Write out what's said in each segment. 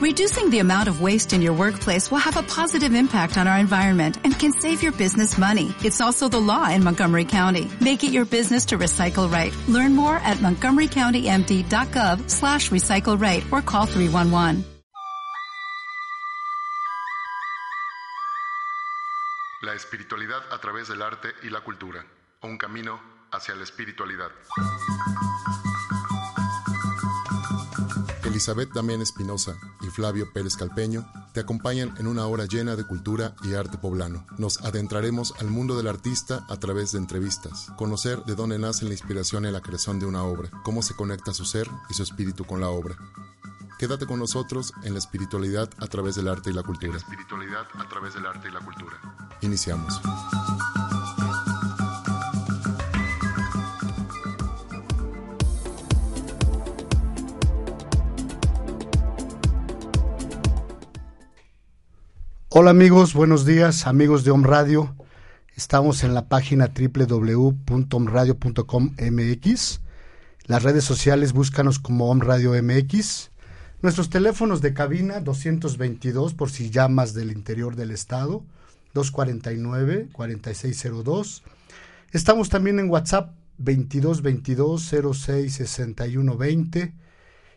Reducing the amount of waste in your workplace will have a positive impact on our environment and can save your business money. It's also the law in Montgomery County. Make it your business to recycle right. Learn more at montgomerycountymd.gov slash recycle right or call 311. La espiritualidad a través del arte y la cultura. Un camino hacia la espiritualidad. Elizabeth Damián Espinosa y Flavio Pérez Calpeño te acompañan en una hora llena de cultura y arte poblano. Nos adentraremos al mundo del artista a través de entrevistas, conocer de dónde nace la inspiración y la creación de una obra, cómo se conecta su ser y su espíritu con la obra. Quédate con nosotros en la espiritualidad a través del arte y la cultura. espiritualidad a través del arte y la cultura. Iniciamos. Hola amigos, buenos días, amigos de Om Radio. Estamos en la página www.omradio.com.mx. Las redes sociales búscanos como Om Radio MX. Nuestros teléfonos de cabina 222 por si llamas del interior del estado, 249-4602. Estamos también en WhatsApp 2222-066120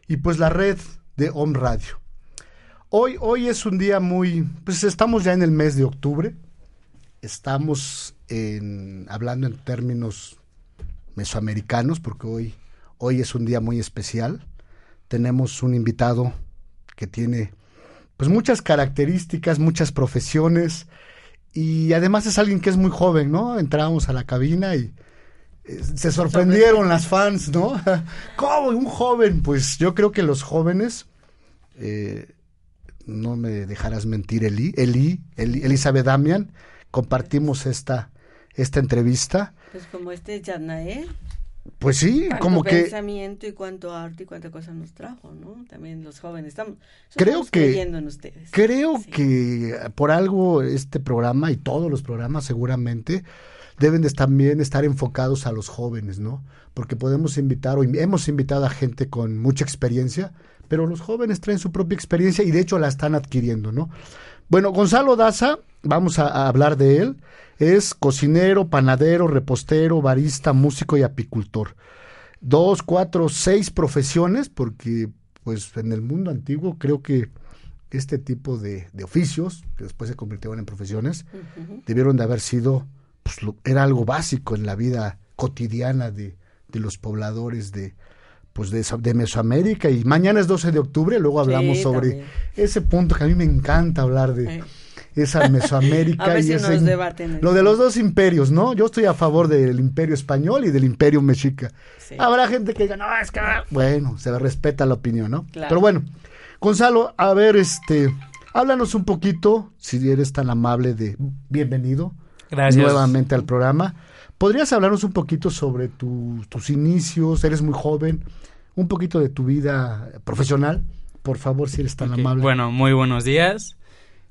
y pues la red de Om Radio. Hoy, hoy es un día muy, pues estamos ya en el mes de octubre, estamos en, hablando en términos mesoamericanos porque hoy, hoy es un día muy especial. Tenemos un invitado que tiene pues muchas características, muchas profesiones y además es alguien que es muy joven, ¿no? Entramos a la cabina y eh, se sorprendieron las fans, ¿no? ¿Cómo un joven? Pues yo creo que los jóvenes eh, no me dejarás mentir, Eli, Eli, Eli Elizabeth Damian, compartimos esta, esta entrevista. Pues como este Yarnael. Pues sí, como que... pensamiento y cuánto arte y cuánta cosa nos trajo, ¿no? También los jóvenes estamos creo que en ustedes. Creo que por algo este programa y todos los programas seguramente deben de también estar enfocados a los jóvenes, ¿no? Porque podemos invitar o hemos invitado a gente con mucha experiencia, pero los jóvenes traen su propia experiencia y de hecho la están adquiriendo, ¿no? Bueno, Gonzalo Daza, vamos a, hablar de él, es cocinero, panadero, repostero, barista, músico y apicultor. Dos, cuatro, seis profesiones, porque pues en el mundo antiguo creo que este tipo de, oficios, que después se convirtieron en profesiones, debieron de haber sido, pues era algo básico en la vida cotidiana de, de los pobladores de, pues de, de, Mesoamérica y mañana es 12 de octubre, luego hablamos sobre ese punto que a mí me encanta hablar de esa Mesoamérica y ese, lo de los dos imperios, ¿no? Yo estoy a favor del imperio español y del imperio mexica. Habrá gente que diga, no, es que bueno, se respeta la opinión, ¿no? Pero bueno, Gonzalo, a ver, este, háblanos un poquito, si eres tan amable de bienvenido nuevamente al programa. ¿Podrías hablarnos un poquito sobre tus inicios? Eres muy joven, un poquito de tu vida profesional, por favor, si eres tan amable. Bueno, muy buenos días.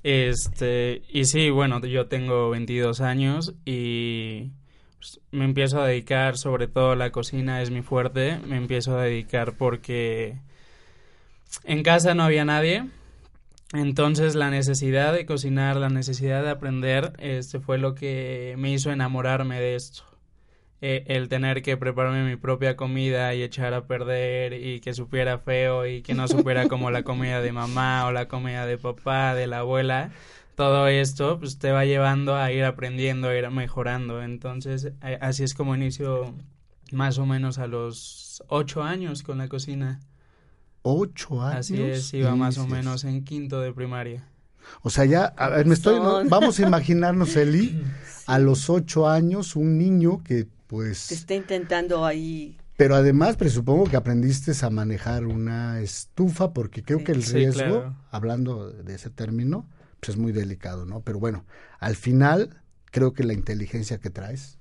Este, y sí, bueno, yo tengo 22 años y pues, me empiezo a dedicar, sobre todo la cocina es mi fuerte, me empiezo a dedicar porque en casa no había nadie, entonces la necesidad de cocinar, la necesidad de aprender, este fue lo que me hizo enamorarme de esto. Eh, el tener que prepararme mi propia comida y echar a perder y que supiera feo y que no supiera como la comida de mamá o la comida de papá, de la abuela, todo esto pues te va llevando a ir aprendiendo, a ir mejorando. Entonces eh, así es como inicio más o menos a los ocho años con la cocina ocho años. Así es, iba más o menos en quinto de primaria. O sea, ya, a ver, me estoy, vamos a imaginarnos, Eli, a los ocho años, un niño que pues... Que está intentando ahí... Pero además, presupongo que aprendiste a manejar una estufa, porque creo que el riesgo, hablando de ese término, pues es muy delicado, ¿no? Pero bueno, al final, creo que la inteligencia que traes,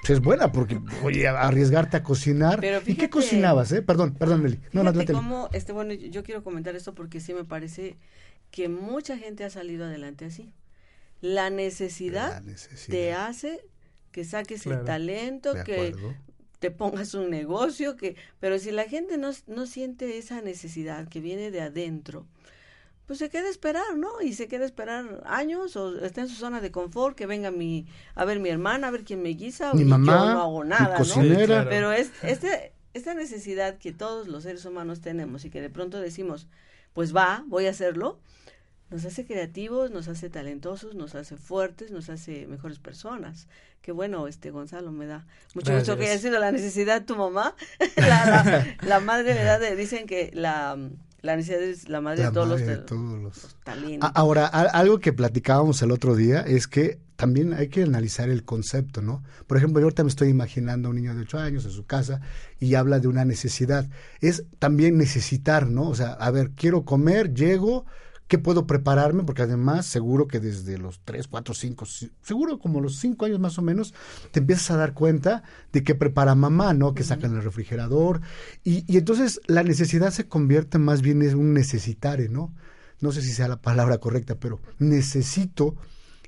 pues es buena porque, oye, arriesgarte a cocinar. ¿Y qué cocinabas, eh? Perdón, perdón, Nelly. No, no, cómo, este, bueno, yo quiero comentar esto porque sí me parece que mucha gente ha salido adelante así. La necesidad, te hace que saques el talento, que te pongas un negocio, que pero si la gente no, no siente esa necesidad que viene de adentro, pues se queda a esperar, ¿no? Y se queda a esperar años o está en su zona de confort, que venga mi, a ver mi hermana, a ver quién me guisa, mi mamá, yo no hago nada, ¿no? Pero es, este, esta necesidad que todos los seres humanos tenemos y que de pronto decimos, pues va, voy a hacerlo, nos hace creativos, nos hace talentosos, nos hace fuertes, nos hace mejores personas. Qué bueno, este Gonzalo, me da mucho gusto que haya sido la necesidad tu mamá. la, madre, ¿verdad? Dicen que la, la necesidad es la madre, de, todos los, talentos. Ahora, algo que platicábamos el otro día es que también hay que analizar el concepto, ¿no? Por ejemplo, yo ahorita me estoy imaginando a un niño de 8 años en su casa y habla de una necesidad. Es también necesitar, ¿no? O sea, a ver, quiero comer, llego, ¿Qué puedo prepararme? Porque además seguro que desde los 3, 4, 5, seguro como los 5 años más o menos, te empiezas a dar cuenta de que prepara mamá, ¿no? Que sacan el refrigerador. Y, y, entonces la necesidad se convierte más bien en un necesitare, ¿no? No sé si sea la palabra correcta, pero necesito,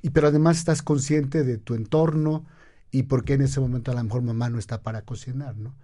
y pero además estás consciente de tu entorno y por qué en ese momento a lo mejor mamá no está para cocinar, ¿no?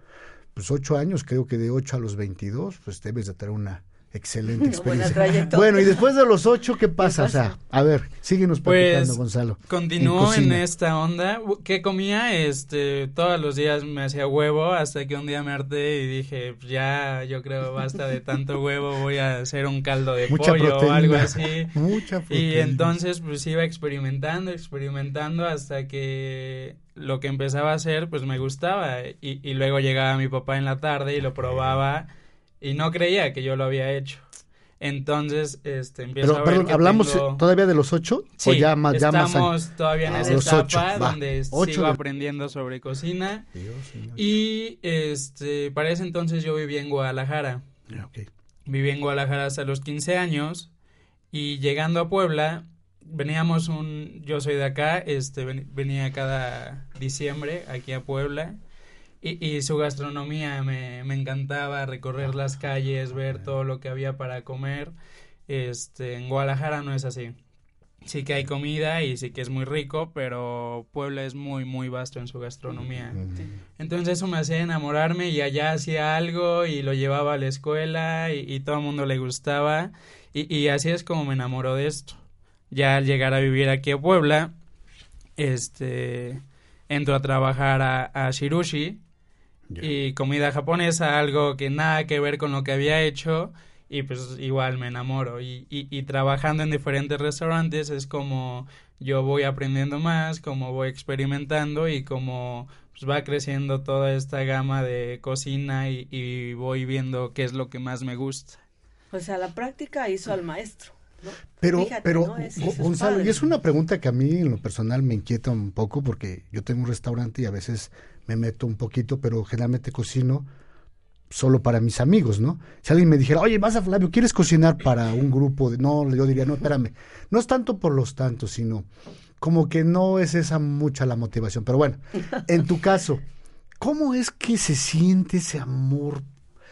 Pues 8 años, creo que de 8 a los 22, pues debes de tener una Excelente experiencia. Bueno, y después de los ocho, ¿qué pasa? O sea, a ver, síguenos platicando, pues, Gonzalo. Continuó en, esta onda. ¿Qué comía? Este, todos los días me hacía huevo hasta que un día me harté y dije, pues, ya, yo creo basta de tanto huevo, voy a hacer un caldo de pollo o algo así. Mucha Y entonces, pues iba experimentando, experimentando hasta que lo que empezaba a hacer, pues me gustaba. Y, y luego llegaba mi papá en la tarde y lo probaba y no creía que yo lo había hecho. Entonces, este, empiezo a ver perdón, ¿hablamos todavía de los ocho? Sí, ¿O ya más, ya estamos todavía en ah, esa etapa donde sigo aprendiendo sobre cocina. y, este, para ese entonces yo viví en Guadalajara. Okay. Viví en Guadalajara hasta los 15 años y llegando a Puebla, veníamos un, yo soy de acá, este, venía cada diciembre aquí a Puebla y, su gastronomía me, me, encantaba recorrer las calles, ver todo lo que había para comer. Este, en Guadalajara no es así. Sí que hay comida y sí que es muy rico, pero Puebla es muy, muy vasto en su gastronomía. Entonces eso me hacía enamorarme y allá hacía algo y lo llevaba a la escuela y, y todo el mundo le gustaba. Y, y, así es como me enamoró de esto. Ya al llegar a vivir aquí a Puebla, este, entro a trabajar a, a Shirushi, y comida japonesa, algo que nada que ver con lo que había hecho y pues igual me enamoro y, y, trabajando en diferentes restaurantes es como yo voy aprendiendo más, como voy experimentando y como pues va creciendo toda esta gama de cocina y, y voy viendo qué es lo que más me gusta. O sea, la práctica hizo al maestro. Pero, pero Gonzalo, y es una pregunta que a mí en lo personal me inquieta un poco porque yo tengo un restaurante y a veces me meto un poquito, pero generalmente cocino solo para mis amigos, ¿no? Si alguien me dijera, oye, vas a Flavio, ¿quieres cocinar para un grupo? De... No, yo diría, no, espérame, no es tanto por los tantos, sino como que no es esa mucha la motivación. Pero bueno, en tu caso, ¿cómo es que se siente ese amor?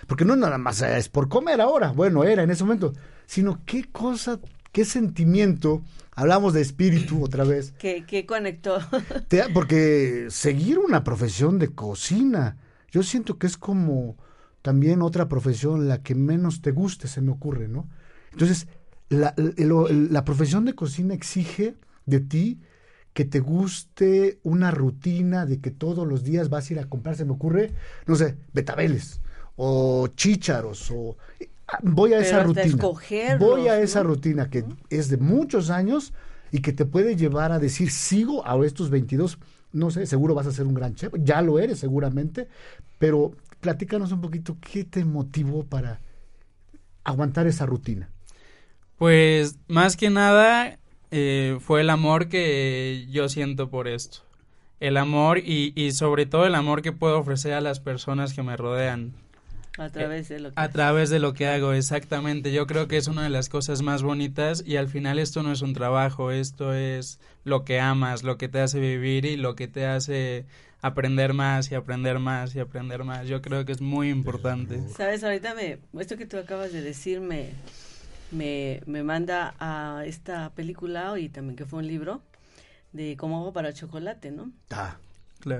Porque no nada más es por comer ahora, bueno, era en ese momento, sino qué cosa, qué sentimiento Hablamos de espíritu otra vez. ¿Qué, conectó? porque seguir una profesión de cocina, yo siento que es como también otra profesión la que menos te guste, se me ocurre, ¿no? Entonces, la, la profesión de cocina exige de ti que te guste una rutina de que todos los días vas a ir a comprar, se me ocurre, no sé, betabeles o chícharos o voy a esa rutina. Voy a esa rutina que es de muchos años y que te puede llevar a decir, sigo a estos 22, no sé, seguro vas a ser un gran chef, ya lo eres seguramente, pero platícanos un poquito qué te motivó para aguantar esa rutina. Pues más que nada eh, fue el amor que yo siento por esto. El amor y, y sobre todo el amor que puedo ofrecer a las personas que me rodean a través de lo que A través de lo que hago, exactamente. Yo creo que es una de las cosas más bonitas y al final esto no es un trabajo, esto es lo que amas, lo que te hace vivir y lo que te hace aprender más y aprender más y aprender más. Yo creo que es muy importante. Sabes, ahorita me, esto que tú acabas de decir me, me, me manda a esta película y también que fue un libro de cómo hago para chocolate, ¿no? Ah.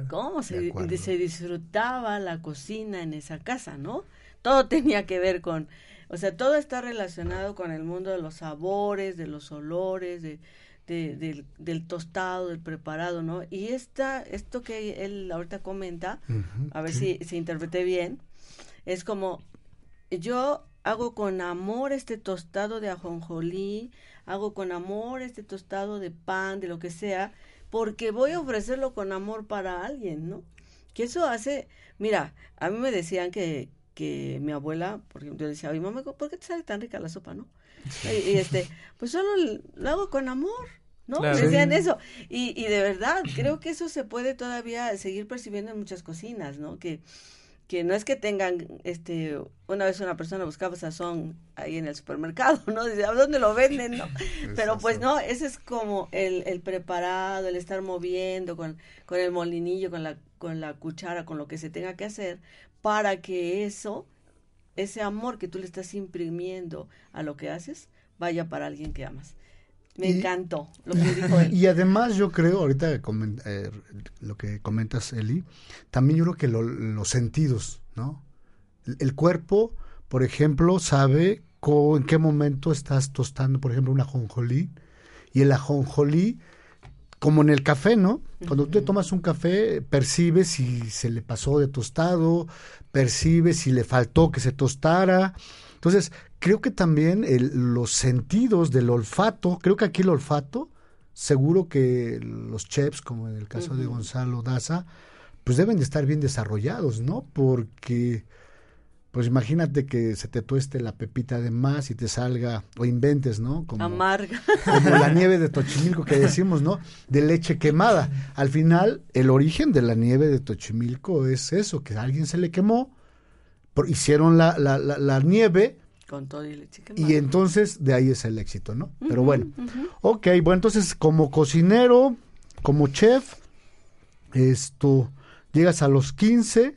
¿Cómo se, se, disfrutaba la cocina en esa casa, no? todo tenía que ver con, o sea, todo está relacionado con el mundo de los sabores, de los olores, de, del, tostado, del preparado, ¿no? Y esta, esto que él ahorita comenta, a ver si, si interpreté bien, es como yo hago con amor este tostado de ajonjolí, hago con amor este tostado de pan, de lo que sea, porque voy a ofrecerlo con amor para alguien, ¿no? Que eso hace, mira, a mí me decían que, que mi abuela, por ejemplo, decía, oye, mamá, ¿por qué te sale tan rica la sopa, no? Y, este, pues solo lo hago con amor, ¿no? Decían eso. Y, y de verdad, creo que eso se puede todavía seguir percibiendo en muchas cocinas, ¿no? Que, que no es que tengan, este, una vez una persona buscaba sazón ahí en el supermercado, ¿no? Dice, ¿a dónde lo venden? No? Pero pues no, ese es como el, el preparado, el estar moviendo con, con el molinillo, con la, con la cuchara, con lo que se tenga que hacer, para que eso, ese amor que tú le estás imprimiendo a lo que haces, vaya para alguien que amas. Me encantó lo que dijo él. Y además yo creo, ahorita eh, lo que comentas, Eli, también yo creo que los sentidos, ¿no? El, cuerpo, por ejemplo, sabe en qué momento estás tostando, por ejemplo, un ajonjolí. Y el ajonjolí, como en el café, ¿no? Cuando tú te tomas un café, percibes si se le pasó de tostado, percibes si le faltó que se tostara. Entonces, creo que también los sentidos del olfato, creo que aquí el olfato, seguro que los chefs, como en el caso de Gonzalo Daza, pues deben de estar bien desarrollados, ¿no? Porque, pues imagínate que se te tueste la pepita de más y te salga, o inventes, ¿no? Como, Amarga. Como la nieve de Tochimilco que decimos, ¿no? De leche quemada. Al final, el origen de la nieve de Tochimilco es eso, que a alguien se le quemó, hicieron la, la, la nieve, con todo y leche Y entonces de ahí es el éxito, ¿no? Pero bueno. Ok, bueno, entonces como cocinero, como chef, esto, llegas a los 15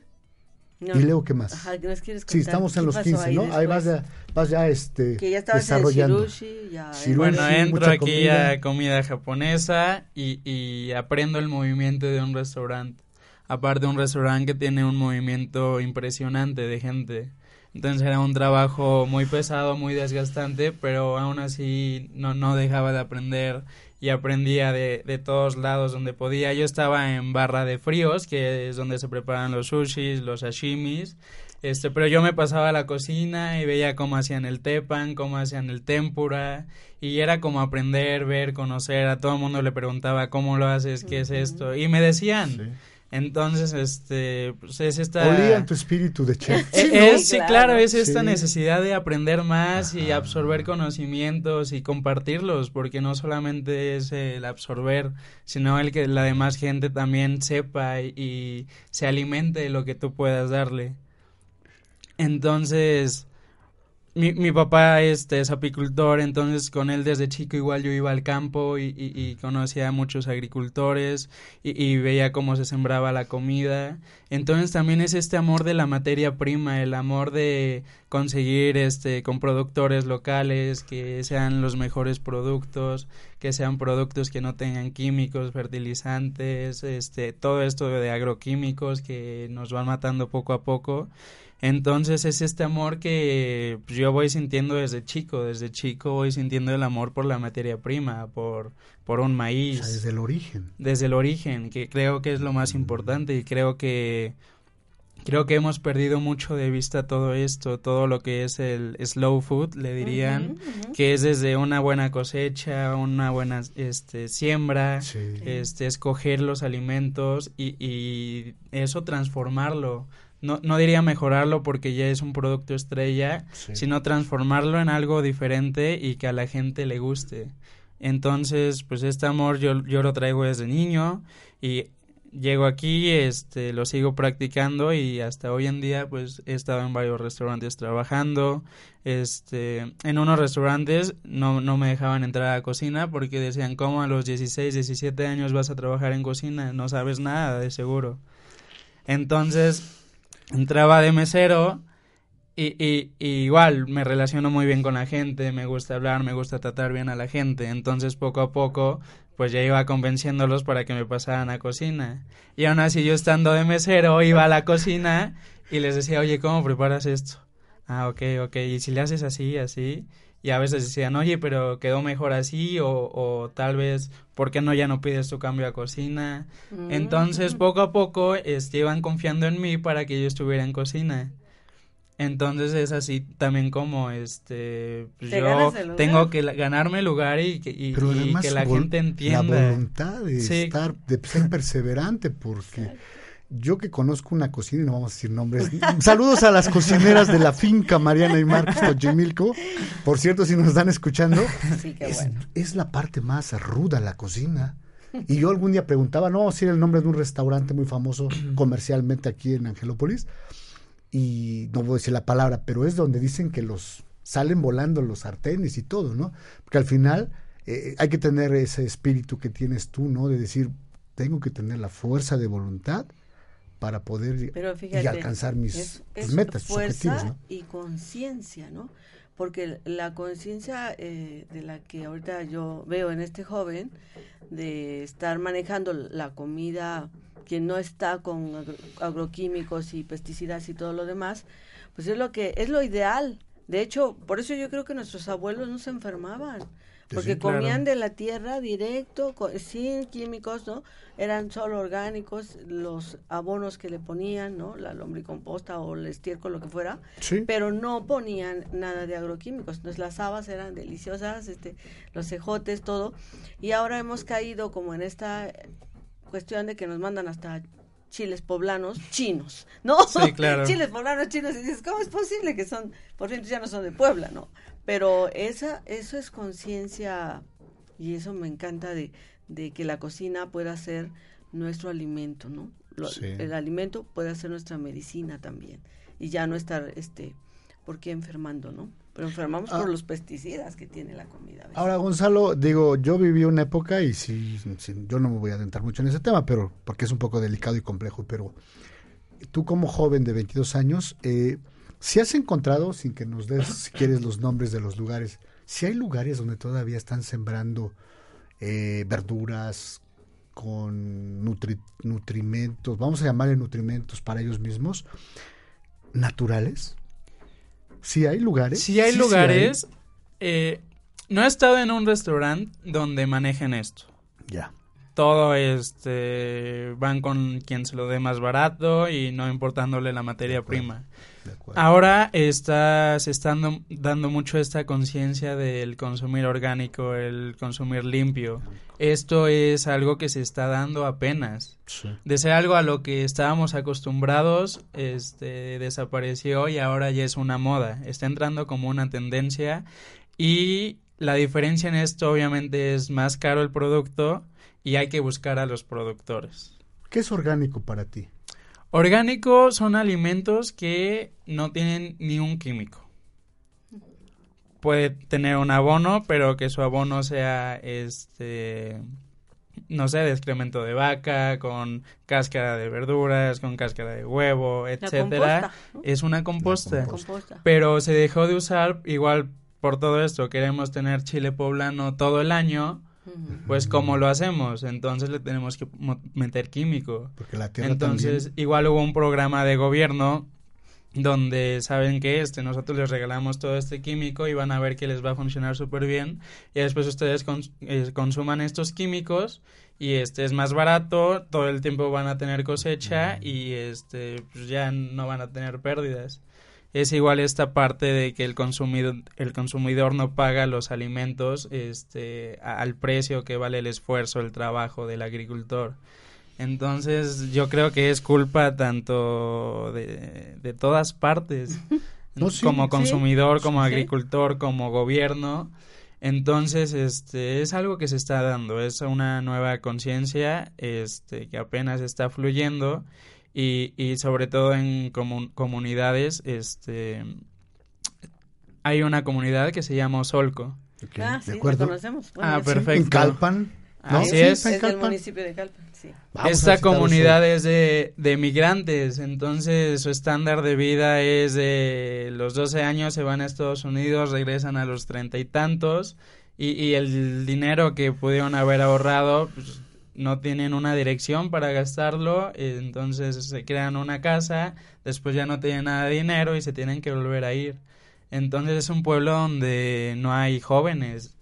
y luego qué más. Ajá, ¿nos quieres sí, estamos en los 15, ¿no? Ahí vas ya, vas ya este, que ya desarrollando. En shirushi, ya, bueno, entro aquí a comida japonesa y, y aprendo el movimiento de un restaurante. Aparte un restaurante que tiene un movimiento impresionante de gente. Entonces era un trabajo muy pesado, muy desgastante, pero aún así no, no dejaba de aprender y aprendía de, de todos lados donde podía. Yo estaba en barra de fríos, que es donde se preparan los sushis, los sashimis, este, pero yo me pasaba a la cocina y veía cómo hacían el tepan, cómo hacían el tempura, y era como aprender, ver, conocer, a todo el mundo le preguntaba cómo lo haces, qué es esto, y me decían... Entonces, este, pues es esta... Olía tu espíritu de chef. Eh, sí, claro. es esta necesidad de aprender más y absorber conocimientos y compartirlos, porque no solamente es el absorber, sino el que la demás gente también sepa y, y se alimente de lo que tú puedas darle. Entonces, mi, mi papá este, es apicultor, entonces con él desde chico igual yo iba al campo y, y, conocía a muchos agricultores y, y, veía cómo se sembraba la comida. Entonces también es este amor de la materia prima, el amor de conseguir este con productores locales que sean los mejores productos, que sean productos que no tengan químicos, fertilizantes, este todo esto de agroquímicos que nos van matando poco a poco. Entonces es este amor que pues, yo voy sintiendo desde chico, desde chico voy sintiendo el amor por la materia prima, por, por un maíz. desde el origen. Desde el origen, que creo que es lo más importante y creo que creo que hemos perdido mucho de vista todo esto, todo lo que es el slow food, le dirían, que es desde una buena cosecha, una buena este siembra, este escoger los alimentos y, y eso transformarlo. No, no diría mejorarlo porque ya es un producto estrella, sino transformarlo en algo diferente y que a la gente le guste. Entonces, pues este amor yo, yo lo traigo desde niño y llego aquí, este, lo sigo practicando y hasta hoy en día pues he estado en varios restaurantes trabajando, este, en unos restaurantes no, no me dejaban entrar a la cocina porque decían, ¿cómo a los 16, 17 años vas a trabajar en cocina? No sabes nada, de seguro. Entonces, entraba de mesero y, y, igual me relaciono muy bien con la gente, me gusta hablar, me gusta tratar bien a la gente, entonces poco a poco pues ya iba convenciéndolos para que me pasaran a cocina. Y aún así yo estando de mesero iba a la cocina y les decía, oye, ¿cómo preparas esto? Ah, ok, ok. Y si le haces así, así, y a veces decían, oye, pero quedó mejor así, o, o tal vez, ¿por qué no ya no pides tu cambio a cocina? Mm. Entonces, poco a poco, este, iban confiando en mí para que yo estuviera en cocina. Entonces es así también como este pues yo tengo que ganarme el lugar y que, y, que la gente entienda. la voluntad de estar de ser perseverante porque yo que conozco una cocina, y no vamos a decir nombres, saludos a las cocineras de la finca Mariana y Marcos Tochimilco, por cierto, si nos están escuchando, es, la parte más ruda la cocina. Y yo algún día preguntaba, no, si era el nombre de un restaurante muy famoso comercialmente aquí en Angelópolis, y no voy a decir la palabra, pero es donde dicen que los salen volando los sartenes y todo, ¿no? Porque al final eh, hay que tener ese espíritu que tienes tú, ¿no? De decir, tengo que tener la fuerza de voluntad para poder y alcanzar mis, metas, fuerza y conciencia, ¿no? Porque la conciencia eh, de la que ahorita yo veo en este joven, de estar manejando la comida que no está con agroquímicos y pesticidas y todo lo demás, pues es lo que es lo ideal. De hecho, por eso yo creo que nuestros abuelos no se enfermaban porque comían de la tierra directo, sin químicos, ¿no? Eran solo orgánicos, los abonos que le ponían, ¿no? La lombricomposta o el estiércol, lo que fuera, pero no ponían nada de agroquímicos. Entonces las habas eran deliciosas, este, los cejotes, todo. Y ahora hemos caído como en esta cuestión de que nos mandan hasta chiles poblanos chinos, ¿no? Sí, claro. chiles poblanos chinos y dices, ¿cómo es posible que son, por cierto, ya no son de Puebla, ¿no? Pero esa, eso es conciencia y eso me encanta de, de, que la cocina pueda ser nuestro alimento, ¿no? El alimento puede ser nuestra medicina también y ya no estar, este, ¿por qué enfermando, no? Pero enfermamos por ah. los pesticidas que tiene la comida. Ahora, Gonzalo, digo, yo viví una época y si, yo no me voy a adentrar mucho en ese tema, pero porque es un poco delicado y complejo, pero tú como joven de 22 años, eh, si has encontrado, sin que nos des, si quieres, los nombres de los lugares, si hay lugares donde todavía están sembrando eh, verduras con nutrimentos, vamos a llamarle nutrimentos para ellos mismos, naturales. Si hay lugares. Si hay lugares. Eh, no he estado en un restaurante donde manejen esto. Ya. Todo este van con quien se lo dé más barato y no importándole la materia prima. Ahora está, se está dando, mucho esta conciencia del consumir orgánico, el consumir limpio. Esto es algo que se está dando apenas. De ser algo a lo que estábamos acostumbrados, este, desapareció y ahora ya es una moda. Está entrando como una tendencia y la diferencia en esto obviamente es más caro el producto y hay que buscar a los productores. ¿Qué es orgánico para ti? Orgánico son alimentos que no tienen ni un químico. Puede tener un abono, pero que su abono sea este no sé, de excremento de vaca, con cáscara de verduras, con cáscara de huevo, etcétera. Es una composta. Pero se dejó de usar igual por todo esto. Queremos tener chile poblano todo el año pues ¿cómo lo hacemos? Entonces le tenemos que meter químico. Porque la tierra Entonces, igual hubo un programa de gobierno donde saben que este nosotros les regalamos todo este químico y van a ver que les va a funcionar súper bien y después ustedes eh, consuman estos químicos y este es más barato, todo el tiempo van a tener cosecha y este pues ya no van a tener pérdidas es igual esta parte de que el consumidor, el consumidor no paga los alimentos este, al precio que vale el esfuerzo, el trabajo del agricultor. Entonces yo creo que es culpa tanto de, de todas partes, como consumidor, como agricultor, como gobierno. Entonces, este, es algo que se está dando, es una nueva conciencia, este, que apenas está fluyendo y, y sobre todo en comunidades, este, hay una comunidad que se llama Osolco. Ah, sí, conocemos. ah, perfecto. En Calpan. Así es. Es el municipio de Calpan, sí. Esta comunidad es de, de migrantes, entonces su estándar de vida es de los 12 años se van a Estados Unidos, regresan a los treinta y tantos y, y, el dinero que pudieron haber ahorrado pues, no tienen una dirección para gastarlo, entonces se crean una casa, después ya no tienen nada de dinero y se tienen que volver a ir. Entonces es un pueblo donde no hay jóvenes.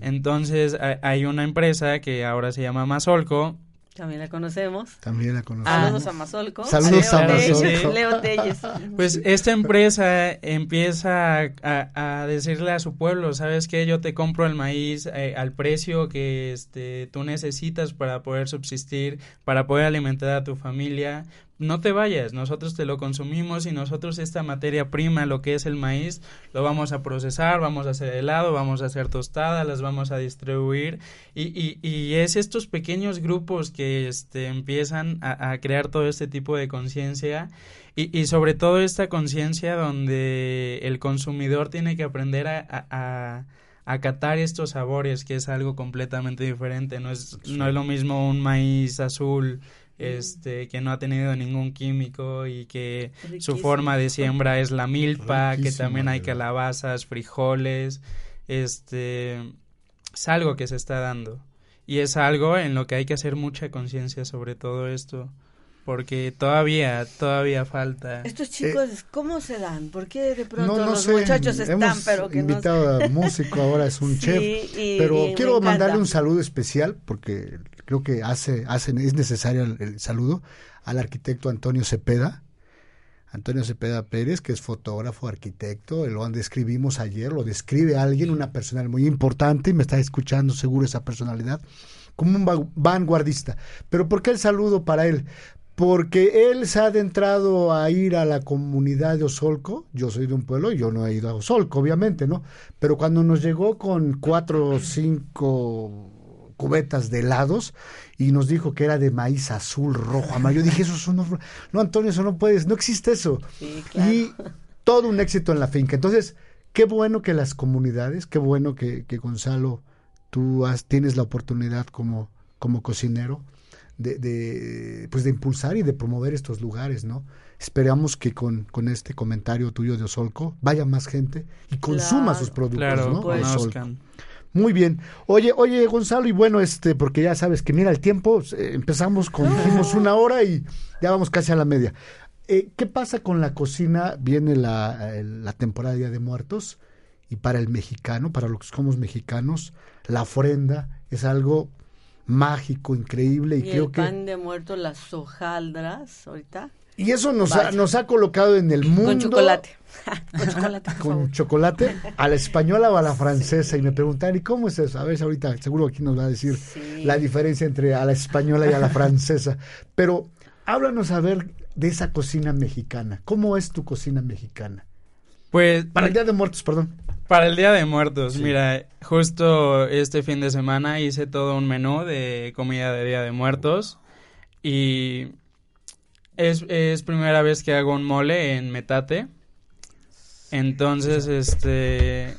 Entonces hay una empresa que ahora se llama Mazolco, también la conocemos. También la conocemos. Saludos a Mazolco. Saludos a Mazolco. Leo Telles. Pues esta empresa empieza a, decirle a su pueblo, ¿sabes qué? Yo te compro el maíz eh, al precio que este, tú necesitas para poder subsistir, para poder alimentar a tu familia, no te vayas, nosotros te lo consumimos y nosotros esta materia prima, lo que es el maíz, lo vamos a procesar, vamos a hacer helado, vamos a hacer tostadas, las vamos a distribuir y, y, y es estos pequeños grupos que este, empiezan a, crear todo este tipo de conciencia y, y, sobre todo esta conciencia donde el consumidor tiene que aprender a, a acatar estos sabores, que es algo completamente diferente. No es, no es lo mismo un maíz azul este que no ha tenido ningún químico y que su forma de siembra es la milpa, que también hay calabazas, frijoles, este es algo que se está dando. Y es algo en lo que hay que hacer mucha conciencia sobre todo esto porque todavía todavía falta estos chicos eh, cómo se dan por qué de pronto los muchachos están pero que invitado a músico ahora es un chef pero quiero mandarle un saludo especial porque creo que hace, hace es necesario el, saludo al arquitecto Antonio Cepeda, Antonio Cepeda Pérez, que es fotógrafo, arquitecto, lo describimos ayer, lo describe alguien, una personalidad muy importante, y me está escuchando seguro esa personalidad, como un vanguardista. Pero ¿por qué el saludo para él? Porque él se ha adentrado a ir a la comunidad de Osolco, yo soy de un pueblo y yo no he ido a Osolco, obviamente, ¿no? Pero cuando nos llegó con cuatro o cinco cubetas de helados y nos dijo que era de maíz azul, rojo, amarillo. Yo dije, eso son No, Antonio, eso no puedes, no existe eso. Y todo un éxito en la finca. Entonces, qué bueno que las comunidades, qué bueno que, que Gonzalo, tú has, tienes la oportunidad como, como cocinero de, de, pues de impulsar y de promover estos lugares, ¿no? Esperamos que con, con este comentario tuyo de Osolco vaya más gente y consuma sus productos, ¿no? Pues, muy bien. Oye, oye, Gonzalo, y bueno, este, porque ya sabes que mira el tiempo, eh, empezamos con, dijimos una hora y ya vamos casi a la media. Eh, ¿Qué pasa con la cocina? Viene la, la temporada de Día de Muertos y para el mexicano, para los que somos mexicanos, la ofrenda es algo mágico, increíble y, creo el que pan de muertos, las hojaldras, ahorita. Y eso nos ha, nos ha colocado en el mundo. Con chocolate. Con chocolate. Con chocolate a la española o a la francesa. Y me preguntan, ¿y cómo es eso? A ver, ahorita seguro aquí nos va a decir la diferencia entre a la española y a la francesa. Pero háblanos a ver de esa cocina mexicana. ¿Cómo es tu cocina mexicana? Pues. Para el Día de Muertos, perdón. Para el Día de Muertos, mira, justo este fin de semana hice todo un menú de comida de Día de Muertos. Y es, es primera vez que hago un mole en metate. Entonces, este...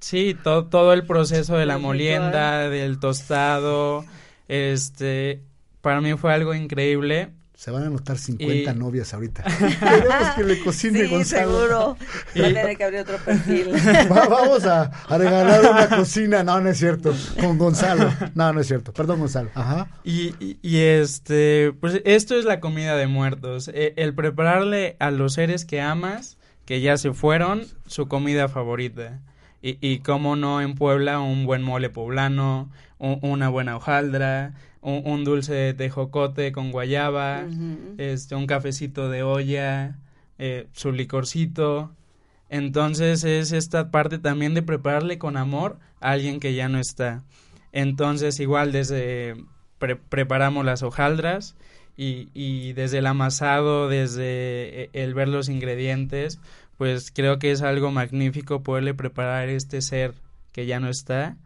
Sí, todo, todo el proceso de la molienda, del tostado, este... Para mí fue algo increíble. Se van a notar 50 novias ahorita. Queremos que le cocine sí, seguro. Tiene que abrir otro perfil. vamos a, regalar una cocina. No, no es cierto. Con Gonzalo. No, no es cierto. Perdón, Gonzalo. Ajá. Y, y, este, pues esto es la comida de muertos. E, el prepararle a los seres que amas, que ya se fueron, su comida favorita. Y, y cómo no en Puebla un buen mole poblano, una buena hojaldra, un, dulce de tejocote con guayaba, este, un cafecito de olla, eh, su licorcito. Entonces es esta parte también de prepararle con amor a alguien que ya no está. Entonces igual desde preparamos las hojaldras y, y desde el amasado, desde e, el ver los ingredientes, pues creo que es algo magnífico poderle preparar este ser que ya no está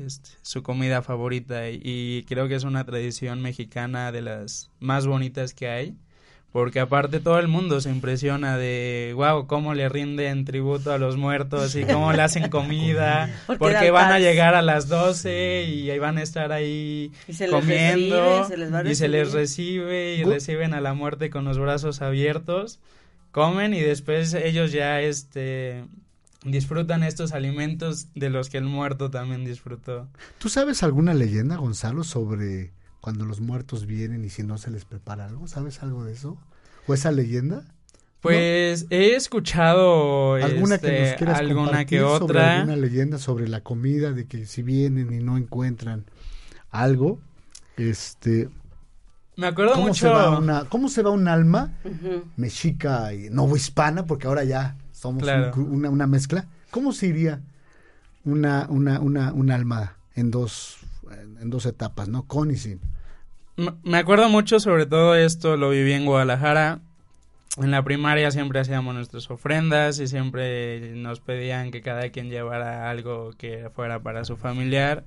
este, su comida favorita y, creo que es una tradición mexicana de las más bonitas que hay porque aparte todo el mundo se impresiona de wow cómo le rinden tributo a los muertos y cómo le hacen comida porque, van a llegar a las 12 y ahí van a estar ahí comiendo y se les recibe y reciben a la muerte con los brazos abiertos comen y después ellos ya este disfrutan estos alimentos de los que el muerto también disfrutó. ¿Tú sabes alguna leyenda, Gonzalo, sobre cuando los muertos vienen y si no se les prepara algo? ¿Sabes algo de eso? ¿O esa leyenda? Pues he escuchado alguna que este, alguna que otra sobre alguna leyenda sobre la comida de que si vienen y no encuentran algo, este me acuerdo ¿cómo mucho se va una, cómo se va un alma mexica y hispana porque ahora ya somos una, una, mezcla. ¿Cómo se iría una una una en dos en dos etapas, ¿no? Con y sin? Me acuerdo mucho sobre todo esto, lo viví en Guadalajara en la primaria siempre hacíamos nuestras ofrendas y siempre nos pedían que cada quien llevara algo que fuera para su familiar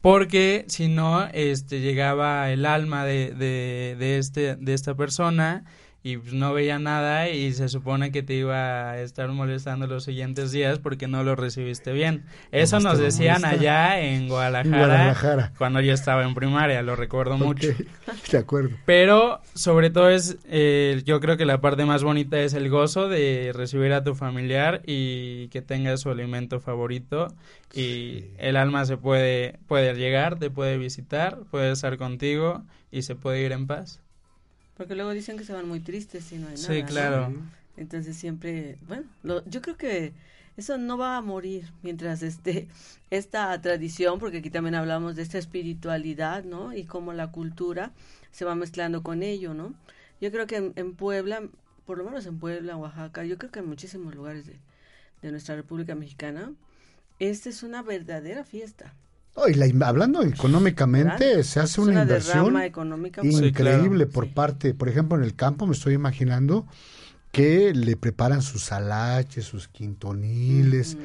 porque si no este llegaba el alma de, de, de este de esta persona y pues, no veía nada y se supone que te iba a estar molestando los siguientes días porque no lo recibiste bien. Eso nos decían allá en Guadalajara, cuando yo estaba en primaria, lo recuerdo mucho. De acuerdo. Pero sobre todo es, eh, yo creo que la parte más bonita es el gozo de recibir a tu familiar y que tenga su alimento favorito y el alma se puede, puede llegar, te puede visitar, puede estar contigo y se puede ir en paz. Porque luego dicen que se van muy tristes si no hay nada. Sí, claro. Entonces siempre, bueno, yo creo que eso no va a morir mientras esté esta tradición, porque aquí también hablamos de esta espiritualidad, ¿no? Y cómo la cultura se va mezclando con ello, ¿no? Yo creo que en, Puebla, por lo menos en Puebla, Oaxaca, yo creo que en muchísimos lugares de, de nuestra República Mexicana, esta es una verdadera fiesta hablando económicamente, se hace una, inversión increíble por parte, por ejemplo, en el campo me estoy imaginando que le preparan sus salaches, sus quintoniles,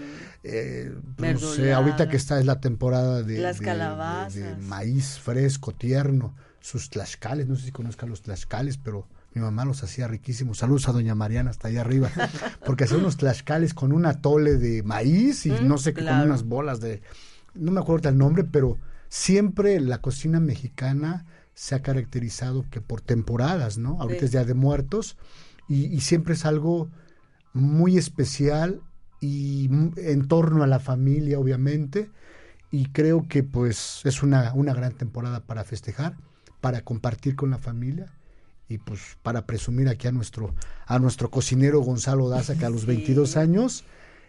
eh, no sé, ahorita que está es la temporada de, Las calabazas. de, maíz fresco, tierno, sus tlaxcales, no sé si conozcan los tlaxcales, pero mi mamá los hacía riquísimos. Saludos a doña Mariana hasta allá arriba, porque hacía unos tlaxcales con un atole de maíz y no sé, con unas bolas de no me acuerdo el nombre, pero siempre la cocina mexicana se ha caracterizado que por temporadas, ¿no? Ahorita es Día de Muertos y, siempre es algo muy especial y en torno a la familia, obviamente, y creo que pues es una, una gran temporada para festejar, para compartir con la familia y pues para presumir aquí a nuestro a nuestro cocinero Gonzalo Daza que a los 22 años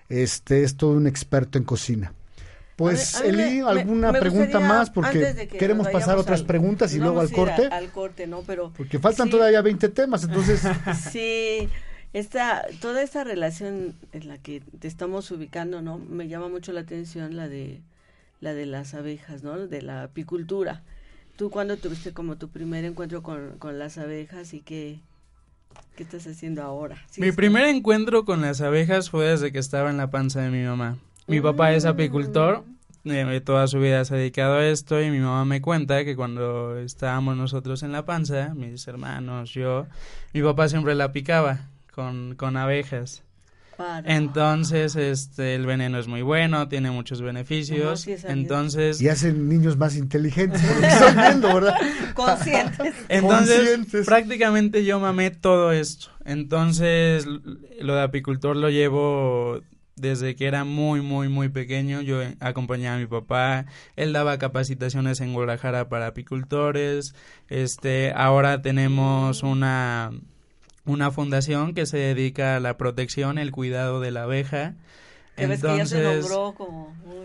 este es todo un experto en cocina. Pues, Eli, ¿alguna pregunta más? Porque queremos pasar otras preguntas y luego al corte. al corte, ¿no? Pero porque faltan todavía 20 temas, entonces. sí, esta, toda esta relación en la que te estamos ubicando, ¿no? Me llama mucho la atención la de la de las abejas, ¿no? De la apicultura. ¿Tú cuándo tuviste como tu primer encuentro con, con las abejas y qué, qué estás haciendo ahora? mi primer encuentro con las abejas fue desde que estaba en la panza de mi mamá. Mi papá es apicultor, eh, toda su vida se ha dedicado a esto y mi mamá me cuenta que cuando estábamos nosotros en la panza, mis hermanos, yo, mi papá siempre la picaba con, con abejas. Entonces, este, el veneno es muy bueno, tiene muchos beneficios. entonces. Y hacen niños más inteligentes, por lo que estoy viendo, ¿verdad? Conscientes. Entonces, prácticamente yo mamé todo esto. Entonces, lo de apicultor lo llevo desde que era muy, muy, muy pequeño, yo acompañaba a mi papá, él daba capacitaciones en Guadalajara para apicultores, este, ahora tenemos una, una fundación que se dedica a la protección, el cuidado de la abeja. Entonces,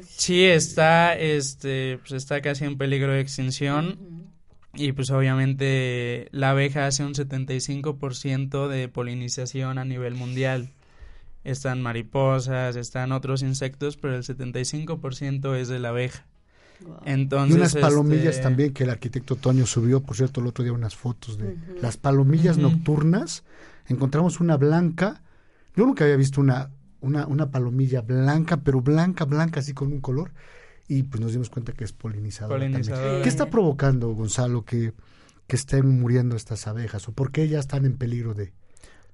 sí está, este, pues está casi en peligro de extinción. Y pues obviamente la abeja hace un 75% de polinización a nivel mundial están mariposas, están otros insectos, pero el 75% es de la abeja. Entonces, y unas palomillas este, también que el arquitecto Toño subió, por cierto, el otro día unas fotos de las palomillas nocturnas. Encontramos una blanca. Yo nunca había visto una, una, una palomilla blanca, pero blanca, blanca, así con un color. Y pues nos dimos cuenta que es polinizadora. ¿Qué está provocando, Gonzalo, que, que estén muriendo estas abejas? ¿O por qué ya están en peligro de,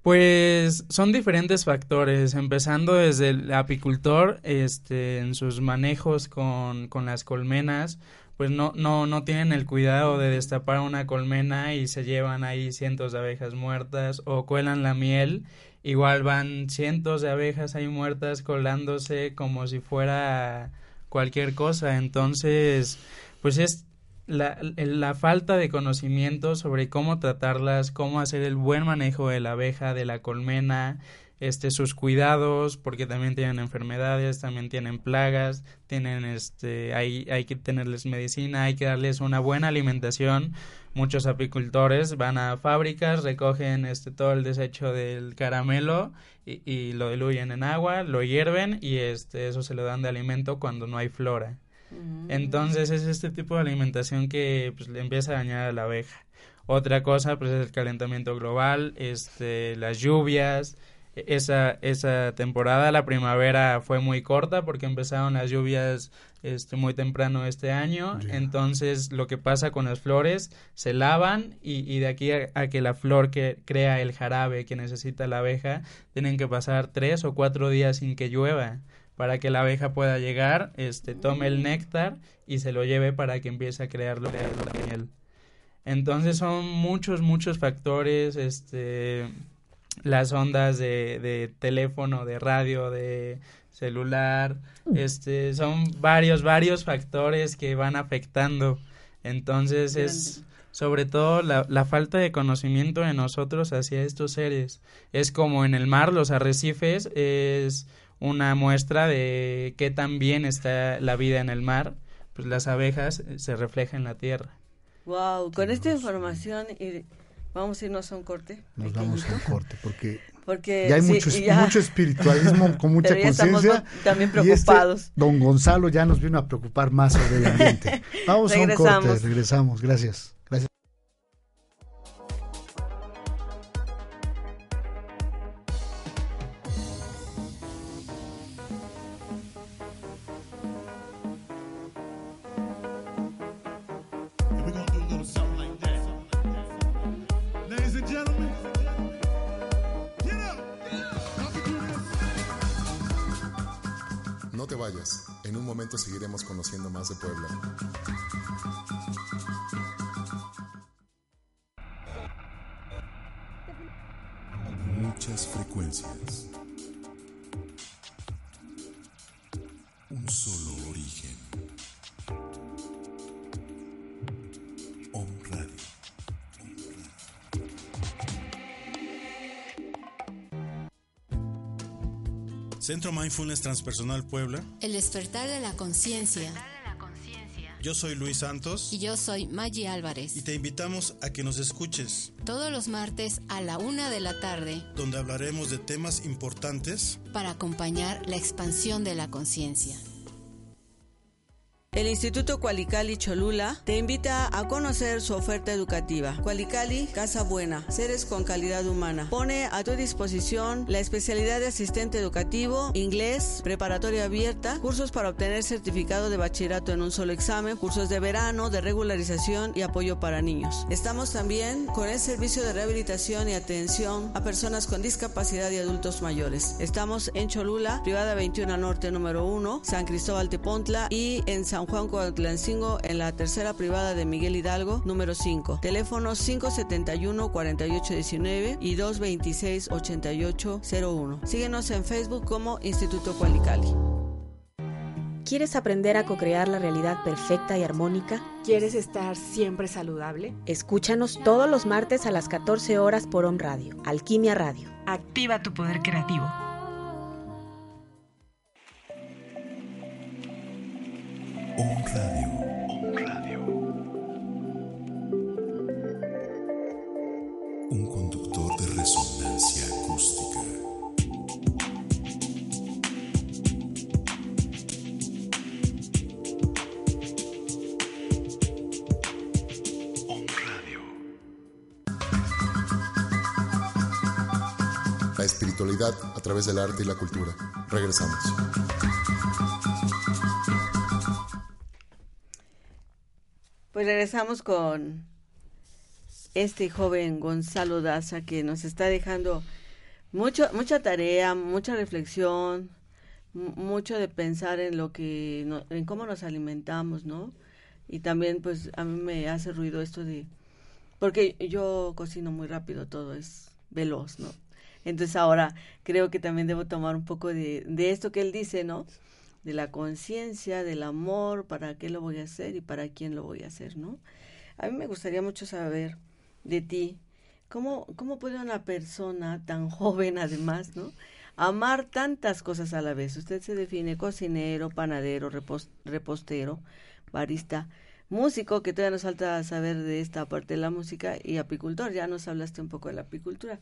pues son diferentes factores, empezando desde el apicultor, este, en sus manejos con, con las colmenas, pues no, no, no tienen el cuidado de destapar una colmena y se llevan ahí cientos de abejas muertas o cuelan la miel, igual van cientos de abejas ahí muertas colándose como si fuera cualquier cosa, entonces, pues es la, la, falta de conocimiento sobre cómo tratarlas, cómo hacer el buen manejo de la abeja, de la colmena, este sus cuidados porque también tienen enfermedades, también tienen plagas, tienen este hay hay que tenerles medicina, hay que darles una buena alimentación. Muchos apicultores van a fábricas, recogen este todo el desecho del caramelo y, y lo diluyen en agua, lo hierven y este eso se lo dan de alimento cuando no hay flora. Mm. Entonces es este tipo de alimentación que pues, le empieza a dañar a la abeja. Otra cosa pues es el calentamiento global, este las lluvias, esa, esa temporada. La primavera fue muy corta porque empezaron las lluvias este, muy temprano este año. Entonces, lo que pasa con las flores, se lavan y, y de aquí a, que la flor que crea el jarabe que necesita la abeja, tienen que pasar tres o cuatro días sin que llueva para que la abeja pueda llegar, este, tome el néctar y se lo lleve para que empiece a crear la miel. Entonces son muchos, muchos factores, este, las ondas de, de teléfono, de radio, de celular, mm. este, son varios, varios factores que van afectando. Entonces es sobre todo la, la, falta de conocimiento de nosotros hacia estos seres. Es como en el mar, los arrecifes es una muestra de qué tan bien está la vida en el mar, pues las abejas se reflejan en la tierra. Wow, con esta información Vamos a irnos a un corte. Nos vamos a un corte porque, porque ya hay mucho, mucho, espiritualismo con mucha conciencia. También este preocupados. don Gonzalo ya nos vino a preocupar más sobre el ambiente. Vamos a un corte, regresamos. Gracias. Gracias. Seguiremos conociendo más de Puebla. Centro Mindfulness Transpersonal Puebla. El despertar de la conciencia. Yo soy Luis Santos. Y yo soy Maggie Álvarez. Y te invitamos a que nos escuches. Todos los martes a la una de la tarde. Donde hablaremos de temas importantes. Para acompañar la expansión de la conciencia. El Instituto Cualicali Cholula te invita a conocer su oferta educativa. Cualicali, Casa Buena, seres con calidad humana. Pone a tu disposición la especialidad de asistente educativo, inglés, preparatoria abierta, cursos para obtener certificado de bachillerato en un solo examen, cursos de verano, de regularización y apoyo para niños. Estamos también con el servicio de rehabilitación y atención a personas con discapacidad y adultos mayores. Estamos en Cholula, privada 21 Norte número 1, San Cristóbal Tepontla y en San San Juan Coatlancingo en la tercera privada de Miguel Hidalgo, número 5. Teléfono 571-4819 y 226-8801. Síguenos en Facebook como Instituto Cualicali. ¿Quieres aprender a co-crear la realidad perfecta y armónica? ¿Quieres estar siempre saludable? Escúchanos todos los martes a las 14 horas por On Radio, Alquimia Radio. Activa tu poder creativo. Un Radio. Radio. Un conductor de resonancia acústica. Un Radio. La espiritualidad a través del arte y la cultura. Regresamos. Pues regresamos con este joven Gonzalo Daza que nos está dejando mucho, mucha tarea, mucha reflexión, mucho de pensar en lo que, en cómo nos alimentamos, ¿no? Y también, pues, a mí me hace ruido esto de, porque yo cocino muy rápido, todo es veloz, ¿no? Entonces ahora creo que también debo tomar un poco de, de esto que él dice, ¿no? De la conciencia, del amor, para qué lo voy a hacer y para quién lo voy a hacer, ¿no? A mí me gustaría mucho saber de ti, ¿cómo, cómo puede una persona tan joven además, ¿no? Amar tantas cosas a la vez. Usted se define cocinero, panadero, repostero, barista, músico, que todavía nos falta saber de esta parte de la música, y apicultor. Ya nos hablaste un poco de la apicultura.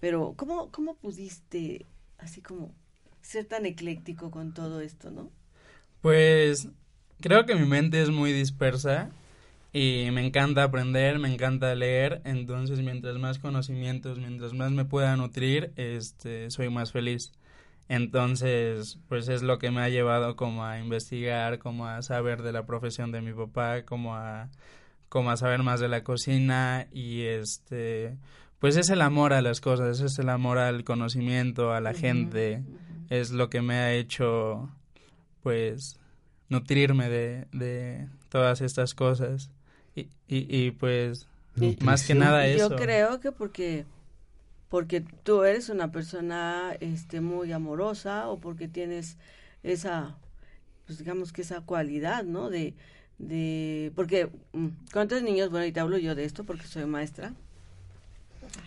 Pero, ¿cómo, cómo pudiste, así como, ser tan ecléctico con todo esto, no? Pues creo que mi mente es muy dispersa y me encanta aprender, me encanta leer, entonces mientras más conocimientos, mientras más me pueda nutrir, este, soy más feliz. Entonces, pues es lo que me ha llevado como a investigar, como a saber de la profesión de mi papá, como a como a saber más de la cocina y este pues es el amor a las cosas, es el amor al conocimiento, a la gente, es lo que me ha hecho pues nutrirme de, de todas estas cosas y, y, y pues más que nada eso. Yo creo que porque porque tú eres una persona este muy amorosa o porque tienes esa pues digamos que esa cualidad, ¿no? De de porque mm, cuántos niños, bueno, y te hablo yo de esto porque soy maestra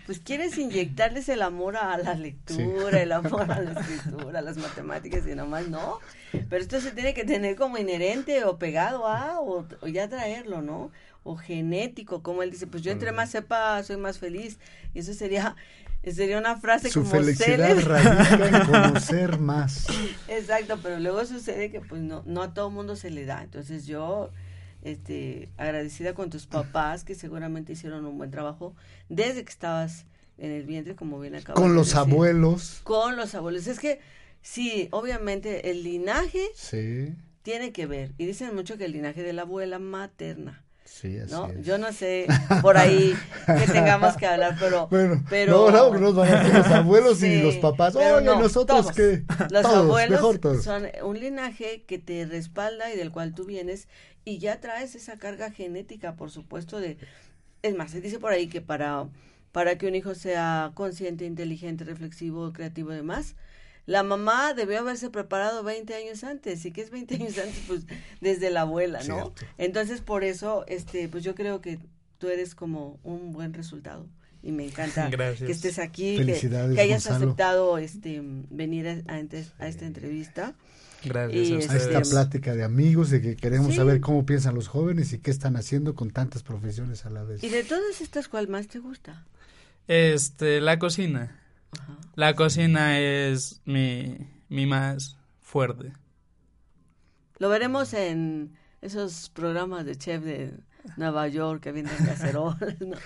pues quieres inyectarles el amor a la lectura, el amor a la escritura, a las matemáticas y nomás no. Pero esto se tiene que tener como inherente o pegado a, o, ya traerlo, ¿no? O genético, como él dice, pues yo entre más sepa, soy más feliz. Y eso sería, sería una frase Su como felicidad radica en conocer más. Exacto, pero luego sucede que pues no, no a todo mundo se le da. Entonces yo este, agradecida con tus papás que seguramente hicieron un buen trabajo desde que estabas en el vientre, como bien acabas Con los abuelos. Con los abuelos. Es que sí, obviamente el linaje sí. tiene que ver. Y dicen mucho que el linaje de la abuela materna. Sí, así ¿no? Es. Yo no sé por ahí que tengamos que hablar, pero... Bueno, pero, no, no, nos van a los abuelos sí, y los papás. Oye, no, nosotros todos. que... Los todos, abuelos mejor todos. son un linaje que te respalda y del cual tú vienes y ya traes esa carga genética, por supuesto, de... Es más, se dice por ahí que para, para que un hijo sea consciente, inteligente, reflexivo, creativo y demás, la mamá debió haberse preparado 20 años antes. ¿Y qué es 20 años antes? Pues desde la abuela, ¿no? Cierto. Entonces, por eso, este, pues yo creo que tú eres como un buen resultado. Y me encanta Gracias. que estés aquí, que, que hayas Gonzalo. aceptado este, venir a, a esta entrevista. Gracias Y a este- A esta plática de amigos, de que queremos Sí. saber cómo piensan los jóvenes y qué están haciendo con tantas profesiones a la vez. Y de todas estas, ¿cuál más te gusta? Este, la cocina. Ajá. La cocina es mi, mi más fuerte. Lo veremos en esos programas de chef de Nueva York que venden cacerolas, ¿no?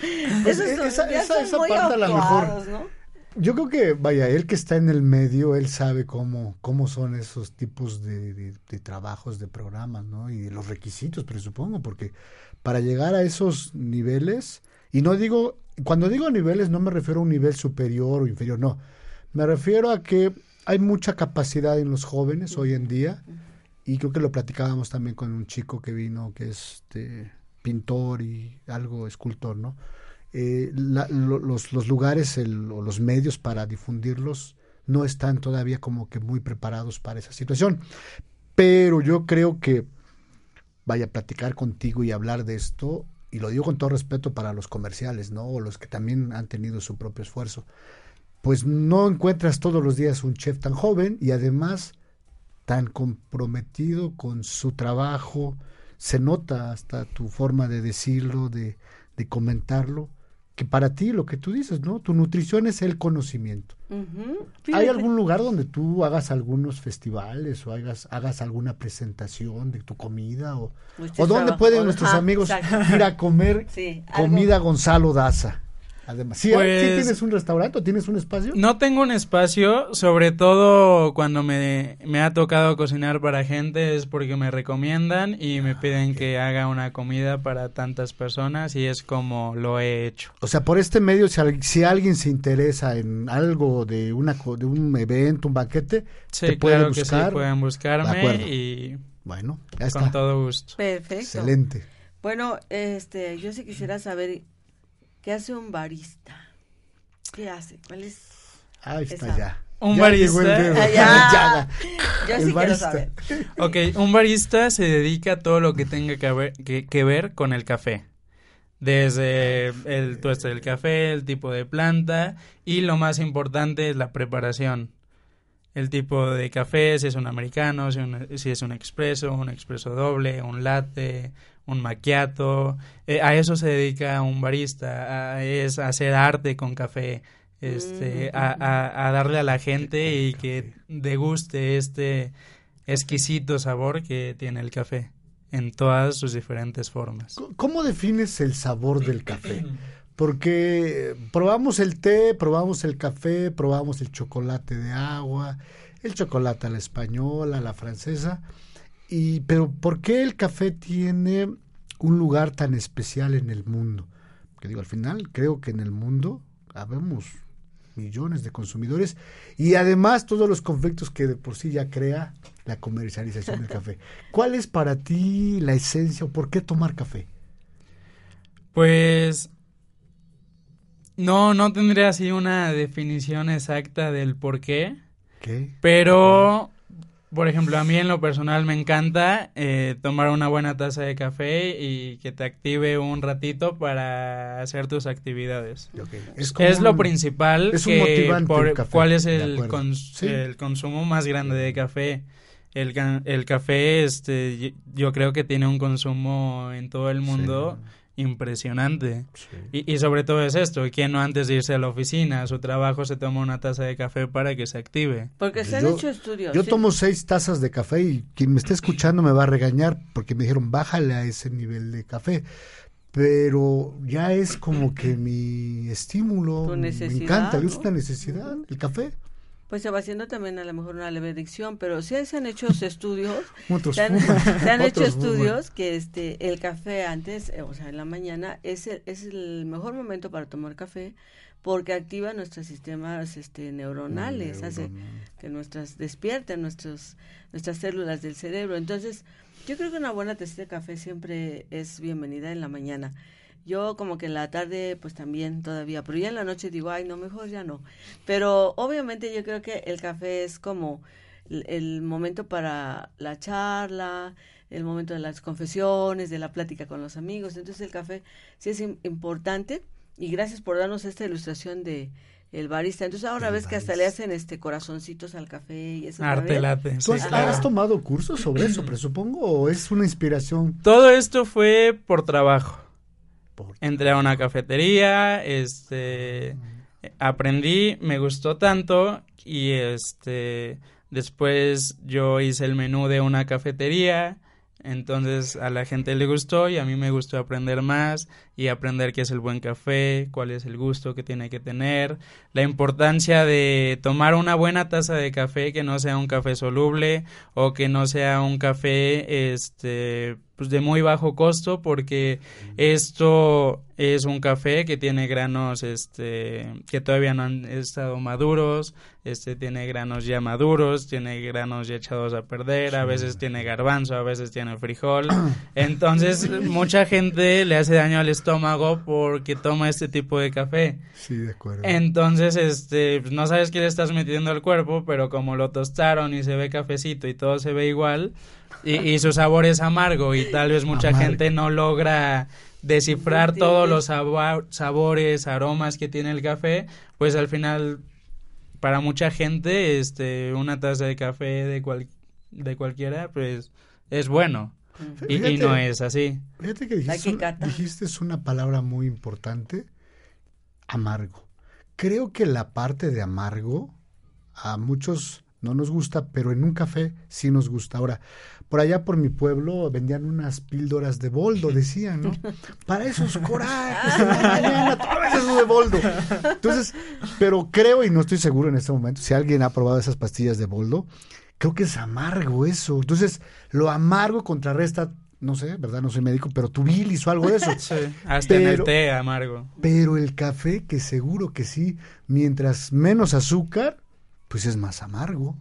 Pues, Esos son- esa- esa- esa muy parte a la mejor. Yo creo que, vaya, él que está en el medio, él sabe cómo, cómo son esos tipos de, de- de trabajos, de programas, ¿no? Y los requisitos, presupongo, porque para llegar a esos niveles, y no digo, cuando digo niveles no me refiero a un nivel superior o inferior, no, me refiero a que hay mucha capacidad en los jóvenes hoy en día, y creo que lo platicábamos también con un chico que vino, que es este, pintor y algo escultor, ¿no? eh, la- lo- los, los lugares o los medios para difundirlos no están todavía como que muy preparados para esa situación. Pero yo creo que vaya a platicar contigo y hablar de esto, y lo digo con todo respeto para los comerciales, ¿no? O los que también han tenido su propio esfuerzo. Pues no encuentras todos los días un chef tan joven y además tan comprometido con su trabajo. Se nota hasta tu forma de decirlo, de, de comentarlo, que para ti lo que tú dices, ¿no? Tu nutrición es el conocimiento. ¿Hay algún lugar donde tú hagas algunos festivales o hagas, hagas alguna presentación de tu comida? ¿O, o dónde pueden nuestros Ajá, amigos exacto. ir a comer Sí, comida Gonzalo Daza? Además, ¿sí, Pues- ¿sí tienes un restaurante o tienes un espacio? No tengo un espacio, sobre todo cuando me, me ha tocado cocinar para gente es porque me recomiendan y me piden que haga una comida para tantas personas y es como lo he hecho. O sea, por este medio, si, si alguien se interesa en algo de, una, co- de un evento, un banquete, Sí, te puede claro que buscar. sí, pueden De buscarme y Bueno, ya con está. todo gusto. Perfecto. Excelente. Bueno, este, yo sí quisiera saber qué hace un barista. ¿Qué hace? ¿Cuál es? Ahí está Esa. ya. Un Ya barista. el. Ah, ya. Ya. Yo sí quiero saber. Ok, un barista se dedica a todo lo que tenga que ver, que, ver con el café. Desde el tueste del café, el tipo de planta y lo más importante es la preparación. El tipo de café, si es un americano, si, si es un expreso, un expreso doble, un latte, un macchiato. Eh, a eso se dedica un barista, a, es hacer arte con café, este, mm. a, a, darle a la gente y que deguste este exquisito sabor que tiene el café en todas sus diferentes formas. ¿Cómo defines el sabor del café? Porque probamos el té, probamos el café, probamos el chocolate de agua, el chocolate a la española, a la francesa, y pero ¿por qué el café tiene un lugar tan especial en el mundo? Que digo, al final creo que en el mundo habemos millones de consumidores y además todos los conflictos que de por sí ya crea la comercialización del café. ¿Cuál es para ti la esencia o por qué tomar café? Pues no, no tendría así una definición exacta del por qué. ¿Qué? Pero por ejemplo, a mí en lo personal me encanta eh, tomar una buena taza de café y que te active un ratito para hacer tus actividades. Es, lo principal. Es un por, ¿Cuál es el, el consumo más grande de café? El, el café, este, yo creo que tiene un consumo en todo el mundo impresionante. Y, y, sobre todo es esto, ¿quién no antes de irse a la oficina, a su trabajo, se toma una taza de café para que se active? Porque se han hecho estudios. Yo tomo seis tazas de café y quien me esté escuchando me va a regañar porque me dijeron, bájale a ese nivel de café. Pero ya es como que mi estímulo, me encanta, es una necesidad, el café pues se va haciendo también a lo mejor una leve adicción, pero sí se han hecho estudios, se han, hecho estudios que este el café antes, eh, o sea, en la mañana es el, es el mejor momento para tomar café porque activa nuestros sistemas este neuronales, hace que nuestras despierten nuestros nuestras células del cerebro. Entonces, yo creo que una buena taza de café siempre es bienvenida en la mañana. Yo como que en la tarde pues también todavía, pero ya en la noche digo, ay, no, mejor ya no. Pero obviamente yo creo que el café es como el, momento para la charla, el momento de las confesiones, de la plática con los amigos. Entonces el café sí es importante y gracias por darnos esta ilustración de el barista. Entonces ahora ves que hasta le hacen este corazoncitos al café y eso. Arte late. ¿Tú has, tomado cursos sobre eso, presupongo, o es una inspiración? Todo esto fue por trabajo. Entré a una cafetería, este, aprendí, me gustó tanto y este, después yo hice el menú de una cafetería, entonces a la gente le gustó y a mí me gustó aprender más y aprender qué es el buen café, cuál es el gusto que tiene que tener, la importancia de tomar una buena taza de café que no sea un café soluble o que no sea un café este pues de muy bajo costo porque esto es un café que tiene granos este que todavía no han estado maduros este tiene granos ya maduros tiene granos ya echados a perder a veces tiene garbanzo a veces tiene frijol. Entonces mucha gente le hace daño al estómago porque toma este tipo de café. Sí de acuerdo. Entonces este pues, no sabes qué le estás metiendo al cuerpo pero como lo tostaron y se ve cafecito y todo se ve igual y, su sabor es amargo y tal vez mucha gente no logra descifrar todos los sabores, aromas que tiene el café, pues al final para mucha gente este una taza de café de cual, de cualquiera pues es bueno. y, no es así. Fíjate que dijiste, dijiste es una palabra muy importante, amargo. Creo que la parte de amargo a muchos no nos gusta, pero en un café sí nos gusta. Ahora, por allá por mi pueblo vendían unas píldoras de boldo, decían, ¿no? Para esos corajes mañana, todo de boldo. Entonces, pero creo, y no estoy seguro en este momento, si alguien ha probado esas pastillas de boldo, creo que es amargo eso. Entonces, lo amargo contrarresta no sé, ¿verdad? No soy médico, pero tu bilis o algo de eso. Sí, hasta en el té amargo. Pero el café, que seguro que sí, mientras menos azúcar, pues es más amargo.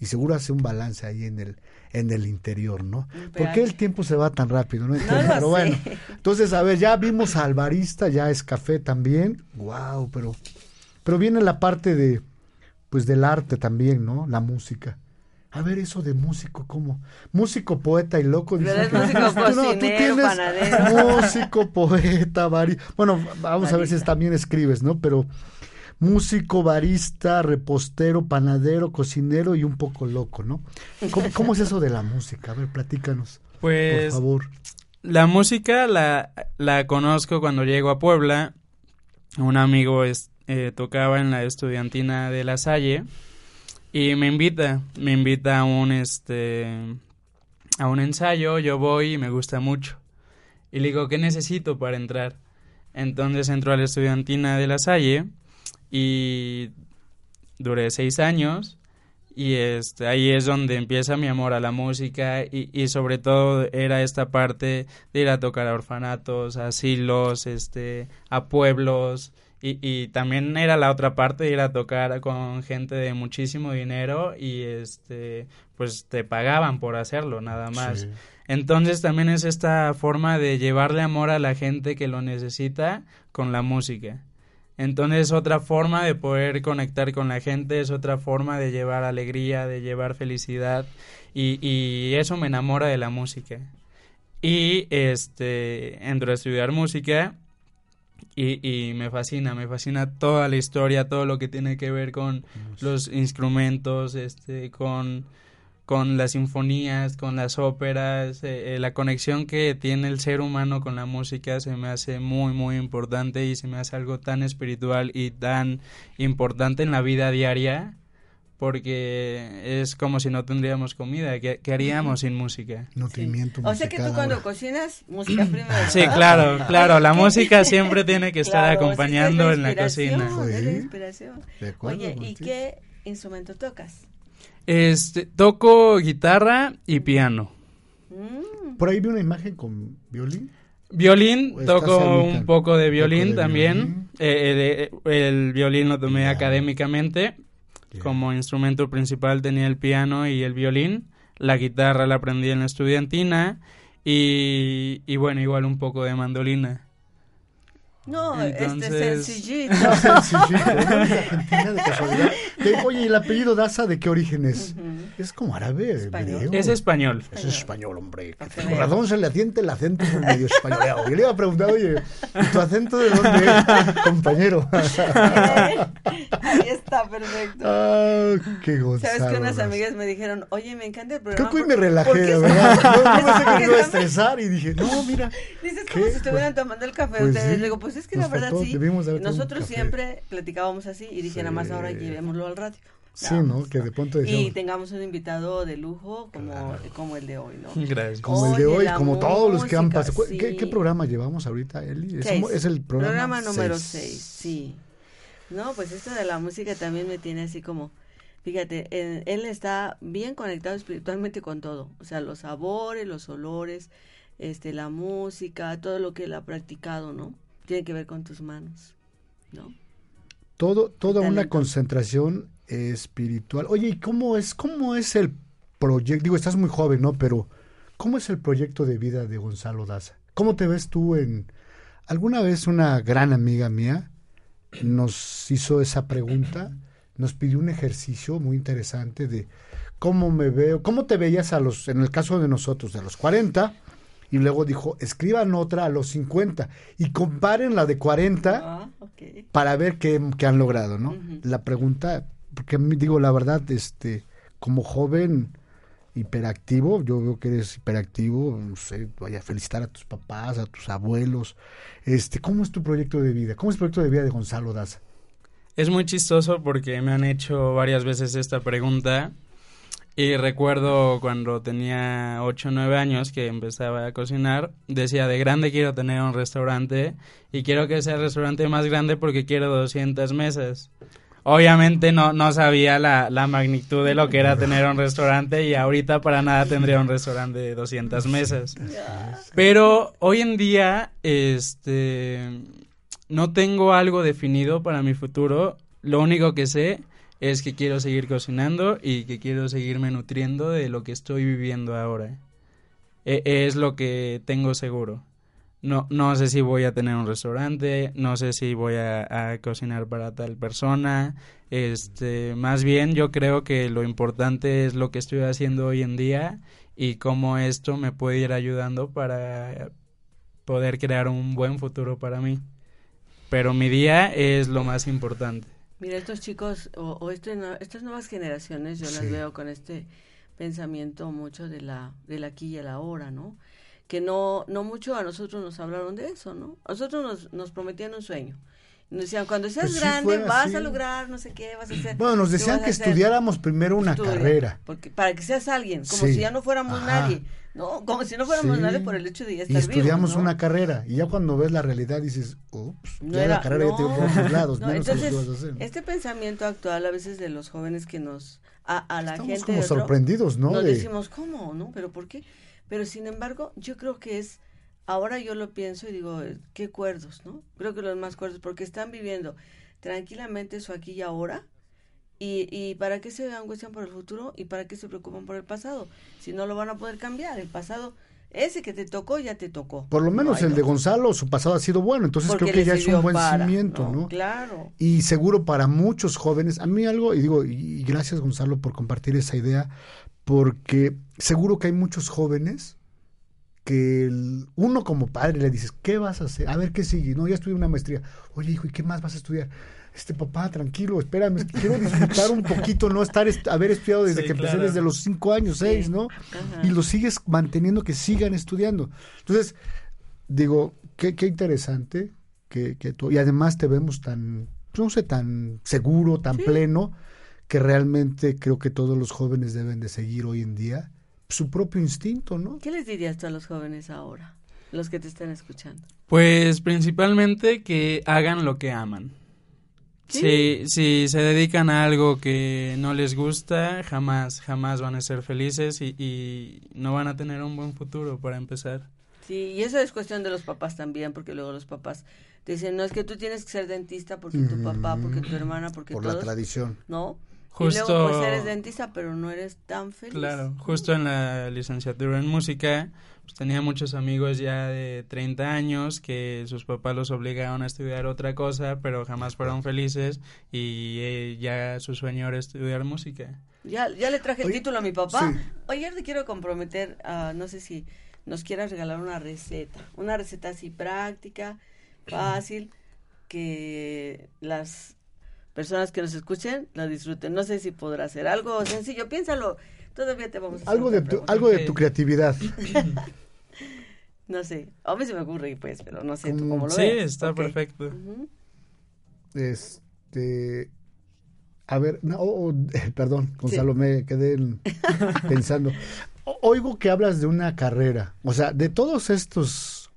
Y seguro hace un balance ahí en el, en el interior, ¿no? ¿Por qué el tiempo se va tan rápido? No pero bueno, entonces, a ver, ya vimos al barista, ya es café también. Wow, pero, pero viene la parte de, pues del arte también, ¿no? La música. A ver, eso de músico, ¿cómo? Músico, poeta y loco. Pero es músico, cocinero, panadero. Músico, poeta, vari... Bueno, vamos a ver si también escribes, ¿no? Pero músico, barista, repostero, panadero, cocinero y un poco loco, ¿no? ¿Cómo, es eso de la música? A ver, platícanos. Pues, por favor. La música la, la conozco cuando llego a Puebla. Un amigo es, eh, tocaba en la estudiantina de La Salle y me invita, me invita a un este a un ensayo, yo voy y me gusta mucho. Y le digo, ¿qué necesito para entrar? Entonces entró a la estudiantina de La Salle y duré seis años y este, ahí es donde empieza mi amor a la música y, y, sobre todo era esta parte de ir a tocar a orfanatos, a asilos, este, a pueblos, y, y, también era la otra parte de ir a tocar con gente de muchísimo dinero y este pues te pagaban por hacerlo nada más. Entonces también es esta forma de llevarle amor a la gente que lo necesita con la música. Entonces es otra forma de poder conectar con la gente, es otra forma de llevar alegría, de llevar felicidad y, y eso me enamora de la música. Y este entro a estudiar música y, y, me fascina, me fascina toda la historia, todo lo que tiene que ver con los instrumentos, este, con, con las sinfonías, con las óperas, eh, eh, la conexión que tiene el ser humano con la música se me hace muy, muy importante y se me hace algo tan espiritual y tan importante en la vida diaria porque es como si no tendríamos comida. ¿Qué, haríamos sin música? Nutrimiento O sea que tú cuando cocinas, música primero. Sí, claro, claro. La música siempre tiene que estar acompañando en la cocina. inspiración. Oye, ¿y qué instrumento tocas? Este, toco guitarra y piano. Mm. Por ahí vi una imagen con violín. Violín, toco un poco de violín también. Eh, eh, el violín lo tomé académicamente, como instrumento principal tenía el piano y el violín. La guitarra la aprendí en la estudiantina y, y bueno, igual un poco de mandolina. No, este sencillito. sencillito, Argentina de casualidad. oye, ¿y el apellido Daza de qué origen es? Es como árabe, español. Es español. Es español, hombre. Por razón se le atiende el acento medio españoleado. Yo le iba a preguntar, oye, ¿tu acento de dónde es, compañero? Ahí está, perfecto. Ah, qué gozado. Sabes que unas amigas me dijeron, oye, me encanta el programa. Creo que hoy me relajé, verdad. No, no sé que me iba a estresar y dije, no, mira. Dices como si estuvieran tomando el café pues ustedes. Digo, pues es que la verdad sí. Nosotros siempre platicábamos así y dije, nada más ahora llevémoslo al radio. Sí, ¿no? Que de pronto Y tengamos un invitado de lujo como, como el de hoy, ¿no? Gracias. Como el de hoy, como todos los que han pasado. ¿Qué, programa llevamos ahorita, Eli? Es, el programa, programa número 6, sí. No, pues esto de la música también me tiene así como... Fíjate, él está bien conectado espiritualmente con todo, o sea, los sabores, los olores, este, la música, todo lo que él ha practicado, ¿no? Tiene que ver con tus manos, ¿no? Todo, toda una concentración espiritual. Oye, ¿y cómo es, cómo es el proyecto? Digo, estás muy joven, ¿no? Pero, ¿cómo es el proyecto de vida de Gonzalo Daza? ¿Cómo te ves tú en... Alguna vez una gran amiga mía nos hizo esa pregunta, nos pidió un ejercicio muy interesante de cómo me veo, cómo te veías a los, en el caso de nosotros, de los 40, y luego dijo, escriban otra a los 50 y comparen la de 40 ah, para ver qué, han logrado, ¿no? La pregunta, porque digo la verdad, este, como joven hiperactivo, yo veo que eres hiperactivo, no sé, vaya a felicitar a tus papás, a tus abuelos. Este, ¿cómo es tu proyecto de vida? ¿Cómo es el proyecto de vida de Gonzalo Daza? Es muy chistoso porque me han hecho varias veces esta pregunta y recuerdo cuando tenía 8 o 9 años que empezaba a cocinar, decía, de grande quiero tener un restaurante y quiero que sea el restaurante más grande porque quiero 200 mesas. Obviamente no, no sabía la, la magnitud de lo que era tener un restaurante y ahorita para nada tendría un restaurante de 200 mesas. Pero hoy en día, este, no tengo algo definido para mi futuro. Lo único que sé es que quiero seguir cocinando y que quiero seguirme nutriendo de lo que estoy viviendo ahora. E, es lo que tengo seguro. no, no sé si voy a tener un restaurante, no sé si voy a, cocinar para tal persona. Este, más bien yo creo que lo importante es lo que estoy haciendo hoy en día y cómo esto me puede ir ayudando para poder crear un buen futuro para mí. Pero mi día es lo más importante. Mira, estos chicos o, este, estas nuevas generaciones, yo las veo con este pensamiento mucho de la, del aquí y el ahora, ¿no? que no, no mucho a nosotros nos hablaron de eso, ¿no? A nosotros nos, nos prometían un sueño. Nos decían, cuando seas pues grande vas a lograr no sé qué, vas a hacer. Bueno, nos decían que estudiáramos primero una carrera. Porque, para que seas alguien, como si ya no fuéramos nadie. No, como si no fuéramos nadie por el hecho de ya estar Y estudiamos una carrera. Y ya cuando ves la realidad dices, ups, no ya la carrera ya tengo por otros lados. entonces, este pensamiento actual a veces de los jóvenes que nos, a, a la Estamos gente. como sorprendidos, ¿no? Nos decimos, ¿cómo? ¿No? ¿Pero por qué? Pero sin embargo, yo creo que es, ahora yo lo pienso y digo, qué cuerdos, ¿no? Creo que los más cuerdos, porque están viviendo tranquilamente su aquí y ahora. Y, y para qué se angustian por el futuro y para qué se preocupan por el pasado, si no lo van a poder cambiar. El pasado, ese que te tocó, ya te tocó. Por lo menos el de Gonzalo, su pasado ha sido bueno, entonces creo que ya es un buen cimiento, ¿no? Claro. Y seguro para muchos jóvenes, a mí algo, y digo, y gracias Gonzalo por compartir esa idea, porque seguro que hay muchos jóvenes que uno como padre le dices, ¿qué vas a hacer? A ver, ¿qué sigue? No, ya estudié una maestría. Oye, hijo, ¿y qué más vas a estudiar? Este papá, tranquilo, espérame, quiero disfrutar un poquito, no estar, haber estudiado desde que empecé, desde los cinco años, seis, ¿no? Y lo sigues manteniendo que sigan estudiando. Entonces, digo, qué, qué interesante que, que tú, y además te vemos tan, no sé, tan seguro, tan pleno, que realmente creo que todos los jóvenes deben de seguir hoy en día su propio instinto, ¿no? ¿Qué les dirías tú a los jóvenes ahora, los que te están escuchando? Pues principalmente que hagan lo que aman. Si, si se dedican a algo que no les gusta, jamás, jamás van a ser felices y, y no van a tener un buen futuro para empezar. Sí, y eso es cuestión de los papás también, porque luego los papás te dicen, no es que tú tienes que ser dentista porque tu papá, porque tu hermana, porque Por la tradición. ¿No? Justo, y luego pues eres dentista, pero no eres tan feliz. Claro, justo en la licenciatura en música, pues tenía muchos amigos ya de 30 años que sus papás los obligaron a estudiar otra cosa, pero jamás fueron felices y eh, ya su sueño era estudiar música. Ya, ya le traje el título a mi papá. Oye, te quiero comprometer, a, no sé si nos quieras regalar una receta, una receta así práctica, fácil, que las personas que nos escuchen la disfruten. No sé si podrá ser algo sencillo, piénsalo. Todavía te vamos a algo de tu, algo de tu creatividad. no sé, a mí se me ocurre pues, pero no sé tú cómo lo sí, ves. Sí, está perfecto. Este a ver, no, oh, oh, perdón, Gonzalo, me quedé pensando. Oigo que hablas de una carrera, o sea, de todos estos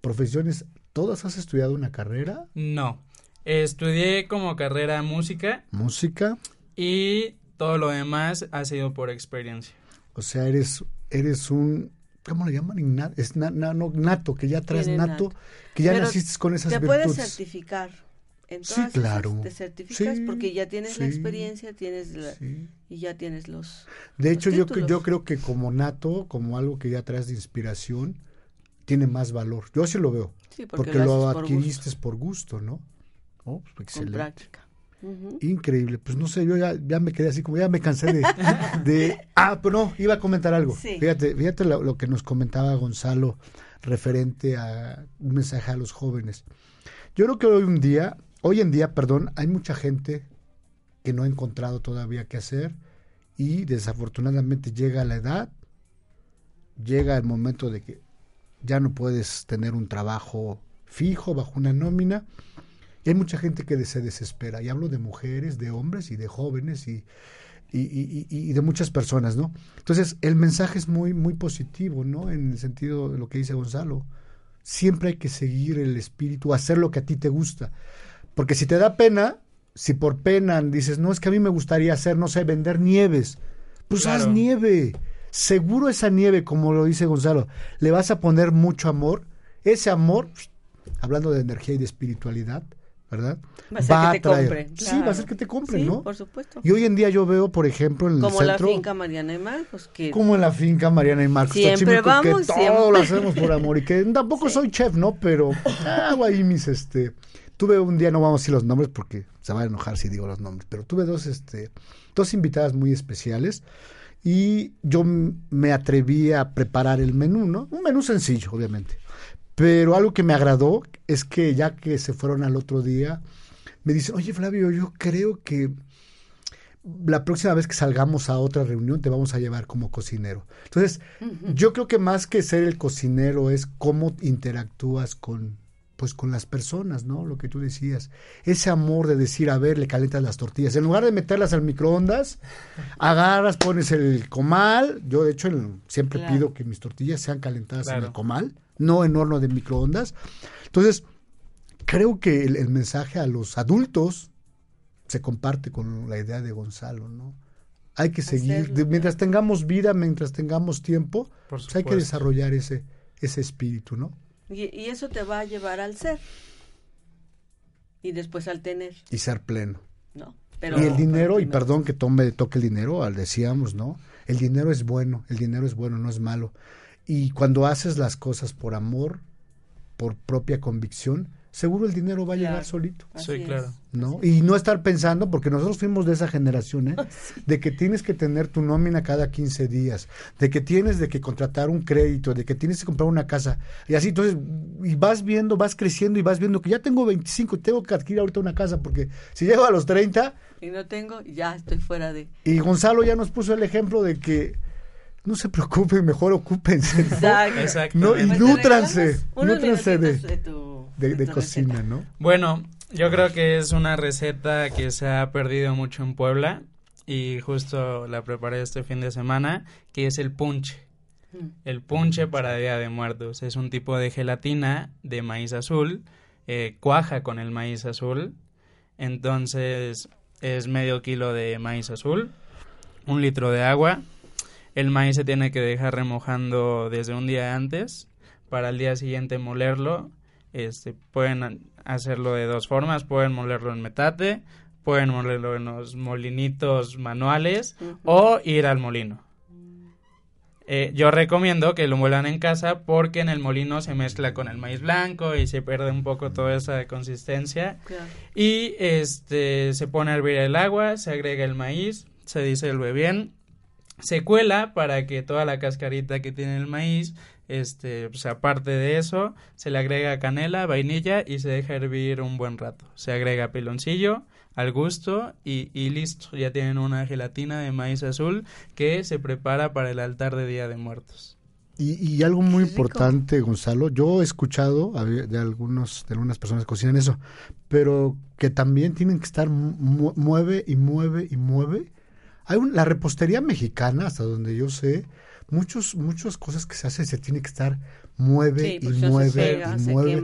profesiones, ¿todas has estudiado una carrera? No, Estudié como carrera música. Música. Y todo lo demás ha sido por experiencia. O sea, eres, eres un, ¿cómo le llaman? es nato, que ya traes nato, que ya naciste con esas virtudes. Te puedes certificar. sí, claro. te certificas porque ya tienes la experiencia, tienes y ya tienes los. De hecho, yo, yo creo que como nato, como algo que ya traes de inspiración, tiene más valor. Yo así lo veo. porque, lo, adquiriste por gusto, ¿no? Oh, pues, excelente. práctica. Increíble. Pues no sé, yo ya, ya, me quedé así como ya me cansé de, de... Ah, pero no, iba a comentar algo. Fíjate, fíjate lo, que nos comentaba Gonzalo referente a un mensaje a los jóvenes. Yo creo que hoy un día, hoy en día, perdón, hay mucha gente que no ha encontrado todavía qué hacer y desafortunadamente llega la edad, llega el momento de que ya no puedes tener un trabajo fijo bajo una nómina hay mucha gente que se desespera, y hablo de mujeres, de hombres y de jóvenes y, y, de muchas personas, ¿no? Entonces, el mensaje es muy, muy positivo, ¿no? En el sentido de lo que dice Gonzalo. Siempre hay que seguir el espíritu, hacer lo que a ti te gusta. Porque si te da pena, si por pena dices, no, es que a mí me gustaría hacer, no sé, vender nieves, pues haz nieve. Seguro esa nieve, como lo dice Gonzalo, le vas a poner mucho amor. Ese amor, hablando de energía y de espiritualidad, ¿verdad? Va a, que te compren. Sí, va a ser que te compren, ¿no? por supuesto. Y hoy en día yo veo, por ejemplo, en el como centro... Como la finca Mariana y Marcos. Que como en la finca Mariana y Marcos. Siempre vamos, que todo lo hacemos por amor. Y que tampoco soy chef, ¿no? Pero hago ahí mis, este... Tuve un día, no vamos a decir los nombres porque se va a enojar si digo los nombres, pero tuve dos, este, dos invitadas muy especiales y yo me atreví a preparar el menú, ¿no? Un menú sencillo, obviamente. Pero algo que me agradó es que ya que se fueron al otro día, me dicen, oye Flavio, yo creo que la próxima vez que salgamos a otra reunión te vamos a llevar como cocinero. Entonces, yo creo que más que ser el cocinero es cómo interactúas con pues con las personas, ¿no? Lo que tú decías. Ese amor de decir, a ver, le calientas las tortillas. En lugar de meterlas al microondas, agarras, pones el comal. Yo, de hecho, siempre pido que mis tortillas sean calentadas en el comal, no en horno de microondas. Entonces, creo que el, mensaje a los adultos se comparte con la idea de Gonzalo, ¿no? Hay que seguir, mientras tengamos vida, mientras tengamos tiempo, pues hay que desarrollar ese, ese espíritu, ¿no? Y, eso te va a llevar al ser. Y después al tener. Y ser pleno. No. Pero, y el dinero, y perdón que tome, toque el dinero, al decíamos, ¿no? El dinero es bueno, el dinero es bueno, no es malo. Y cuando haces las cosas por amor, por propia convicción, seguro el dinero va a llegar solito. sí, claro. ¿No? Y no estar pensando, porque nosotros fuimos de esa generación, ¿eh? De que tienes que tener tu nómina cada 15 días, de que tienes de que contratar un crédito, de que tienes que comprar una casa. Y así, entonces, y vas viendo, vas creciendo y vas viendo que ya tengo 25 y tengo que adquirir ahorita una casa, porque si llego a los 30... Y no tengo, ya estoy fuera de... Y Gonzalo ya nos puso el ejemplo de que no se preocupen, mejor ocúpense. Exacto. ¿no? Y nútranse, nútranse de, de, cocina, ¿no? Bueno, yo creo que es una receta que se ha perdido mucho en Puebla y justo la preparé este fin de semana, que es el punche. Mm. El punche para Día de Muertos. Es un tipo de gelatina de maíz azul, eh, cuaja con el maíz azul. Entonces es medio kilo de maíz azul, un litro de agua, el maíz se tiene que dejar remojando desde un día antes para el día siguiente molerlo. Este, pueden hacerlo de dos formas, pueden molerlo en metate, pueden molerlo en los molinitos manuales o ir al molino. Eh, yo recomiendo que lo muelan en casa porque en el molino se mezcla con el maíz blanco y se pierde un poco toda esa consistencia. Y este se pone a hervir el agua, se agrega el maíz, se disuelve bien se cuela para que toda la cascarita que tiene el maíz, este, pues aparte de eso, se le agrega canela, vainilla y se deja hervir un buen rato. Se agrega piloncillo al gusto y, y listo, ya tienen una gelatina de maíz azul que se prepara para el altar de Día de Muertos. Y, y algo muy importante, Gonzalo, yo he escuchado de algunos de algunas personas que cocinan eso, pero que también tienen que estar mueve y mueve y mueve hay la repostería mexicana, hasta donde yo sé, muchos, muchas cosas que se hacen se tiene que estar mueve y mueve y mueve.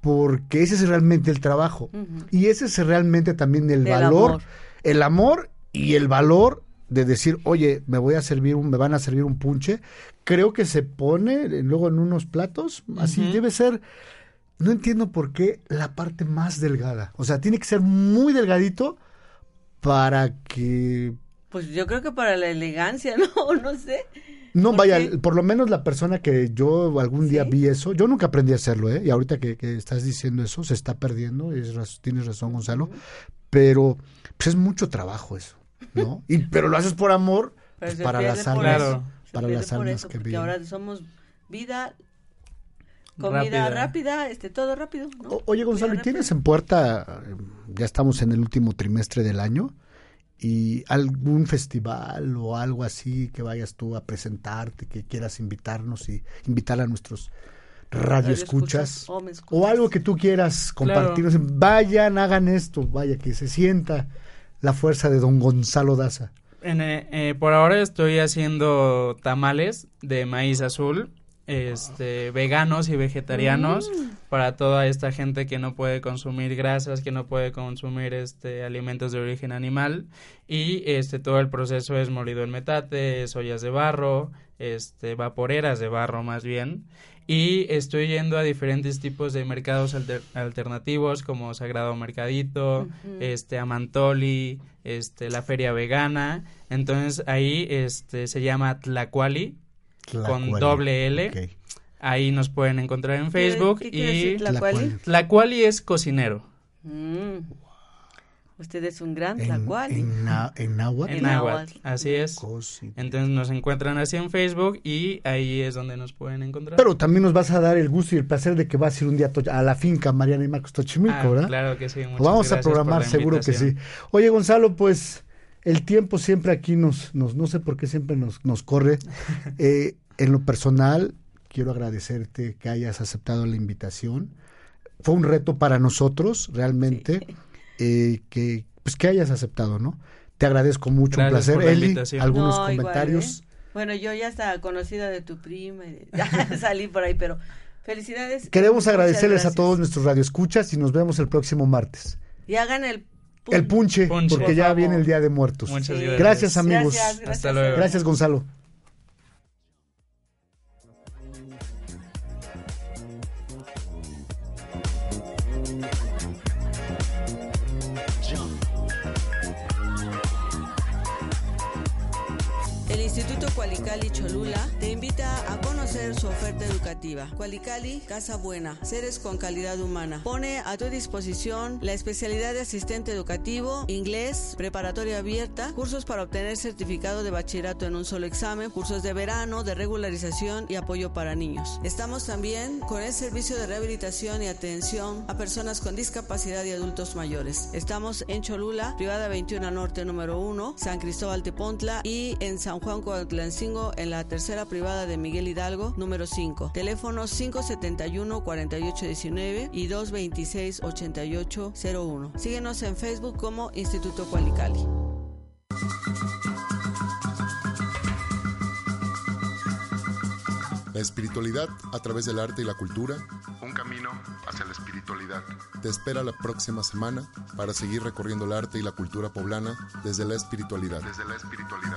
Porque ese es realmente el trabajo. Y ese es realmente también el, valor, el amor y el valor de decir, oye, me voy a servir un, me van a servir un punche, creo que se pone luego en unos platos, así debe ser, no entiendo por qué la parte más delgada, o sea, tiene que ser muy delgadito para que pues yo creo que para la elegancia, ¿no? No sé. No, vaya, por lo menos la persona que yo algún día vi eso, yo nunca aprendí a hacerlo, ¿eh? Y ahorita que, estás diciendo eso, se está perdiendo, es, tienes razón, Gonzalo, pero pues es mucho trabajo eso, ¿no? Y, pero lo haces por amor pues, para las almas, para las almas que viven. ahora somos vida comida rápida, este todo rápido. oye Gonzalo, ¿y tienes en puerta, ya estamos en el último trimestre del año, y algún festival o algo así que vayas tú a presentarte, que quieras invitarnos y invitar a nuestros radioescuchas o, o algo que tú quieras compartirnos, vayan, hagan esto, vaya, que se sienta la fuerza de don Gonzalo Daza. Eh, eh, por ahora estoy haciendo tamales de maíz azul este, veganos y vegetarianos mm. para toda esta gente que no puede consumir grasas, que no puede consumir este, alimentos de origen animal y este, todo el proceso es molido en metate, ollas de barro, este, vaporeras de barro más bien y estoy yendo a diferentes tipos de mercados alternativos como Sagrado Mercadito, este Amantoli, este la Feria Vegana. Entonces ahí este se llama Tlacuali, con doble L. Ahí nos pueden encontrar en Facebook y Tlacuali? es cocinero. Mm. Usted es un gran tlacuali. En, en, náhuatl. En náhuatl, así es. Entonces nos encuentran así en Facebook y ahí es donde nos pueden encontrar. Pero también nos vas a dar el gusto y el placer de que vas a ir un día a la finca Mariana y Marcos Tochimilco, ah, ¿verdad? Claro que sí. Lo vamos a programar, seguro que sí. Oye, Gonzalo, pues el tiempo siempre aquí nos, nos no sé por qué siempre nos, nos corre. Eh, en lo personal, quiero agradecerte que hayas aceptado la invitación. Fue un reto para nosotros, realmente. Eh, que pues que hayas aceptado, ¿no? Te agradezco mucho, un placer. Eli, algunos comentarios. ¿eh? Bueno, yo ya estaba conocida de tu prima, ya salí por ahí, pero felicidades. Queremos agradecerles a todos nuestros radioescuchas y nos vemos el próximo martes. Y hagan el el punche, porque ya viene el Día de Muertos. Muchas gracias. amigos. Gracias, Hasta luego. Gracias, Gonzalo. Instituto Cualicali Cholula te invita a conocer su oferta educativa. Cualicali, Casa Buena, seres con calidad humana. Pone a tu disposición la especialidad de asistente educativo, inglés, preparatoria abierta, cursos para obtener certificado de bachillerato en un solo examen, cursos de verano, de regularización y apoyo para niños. Estamos también con el servicio de rehabilitación y atención a personas con discapacidad y adultos mayores. Estamos en Cholula, privada 21 Norte número 1, San Cristóbal Tepontla y en San Juan Coatlancingo en la tercera privada de Miguel Hidalgo, número 5. Teléfonos 571-4819 y 226-8801. Síguenos en Facebook como Instituto Cualicali. La espiritualidad a través del arte y la cultura. Un camino hacia la espiritualidad. Te espera la próxima semana para seguir recorriendo el arte y la cultura poblana desde la espiritualidad. Desde la espiritualidad.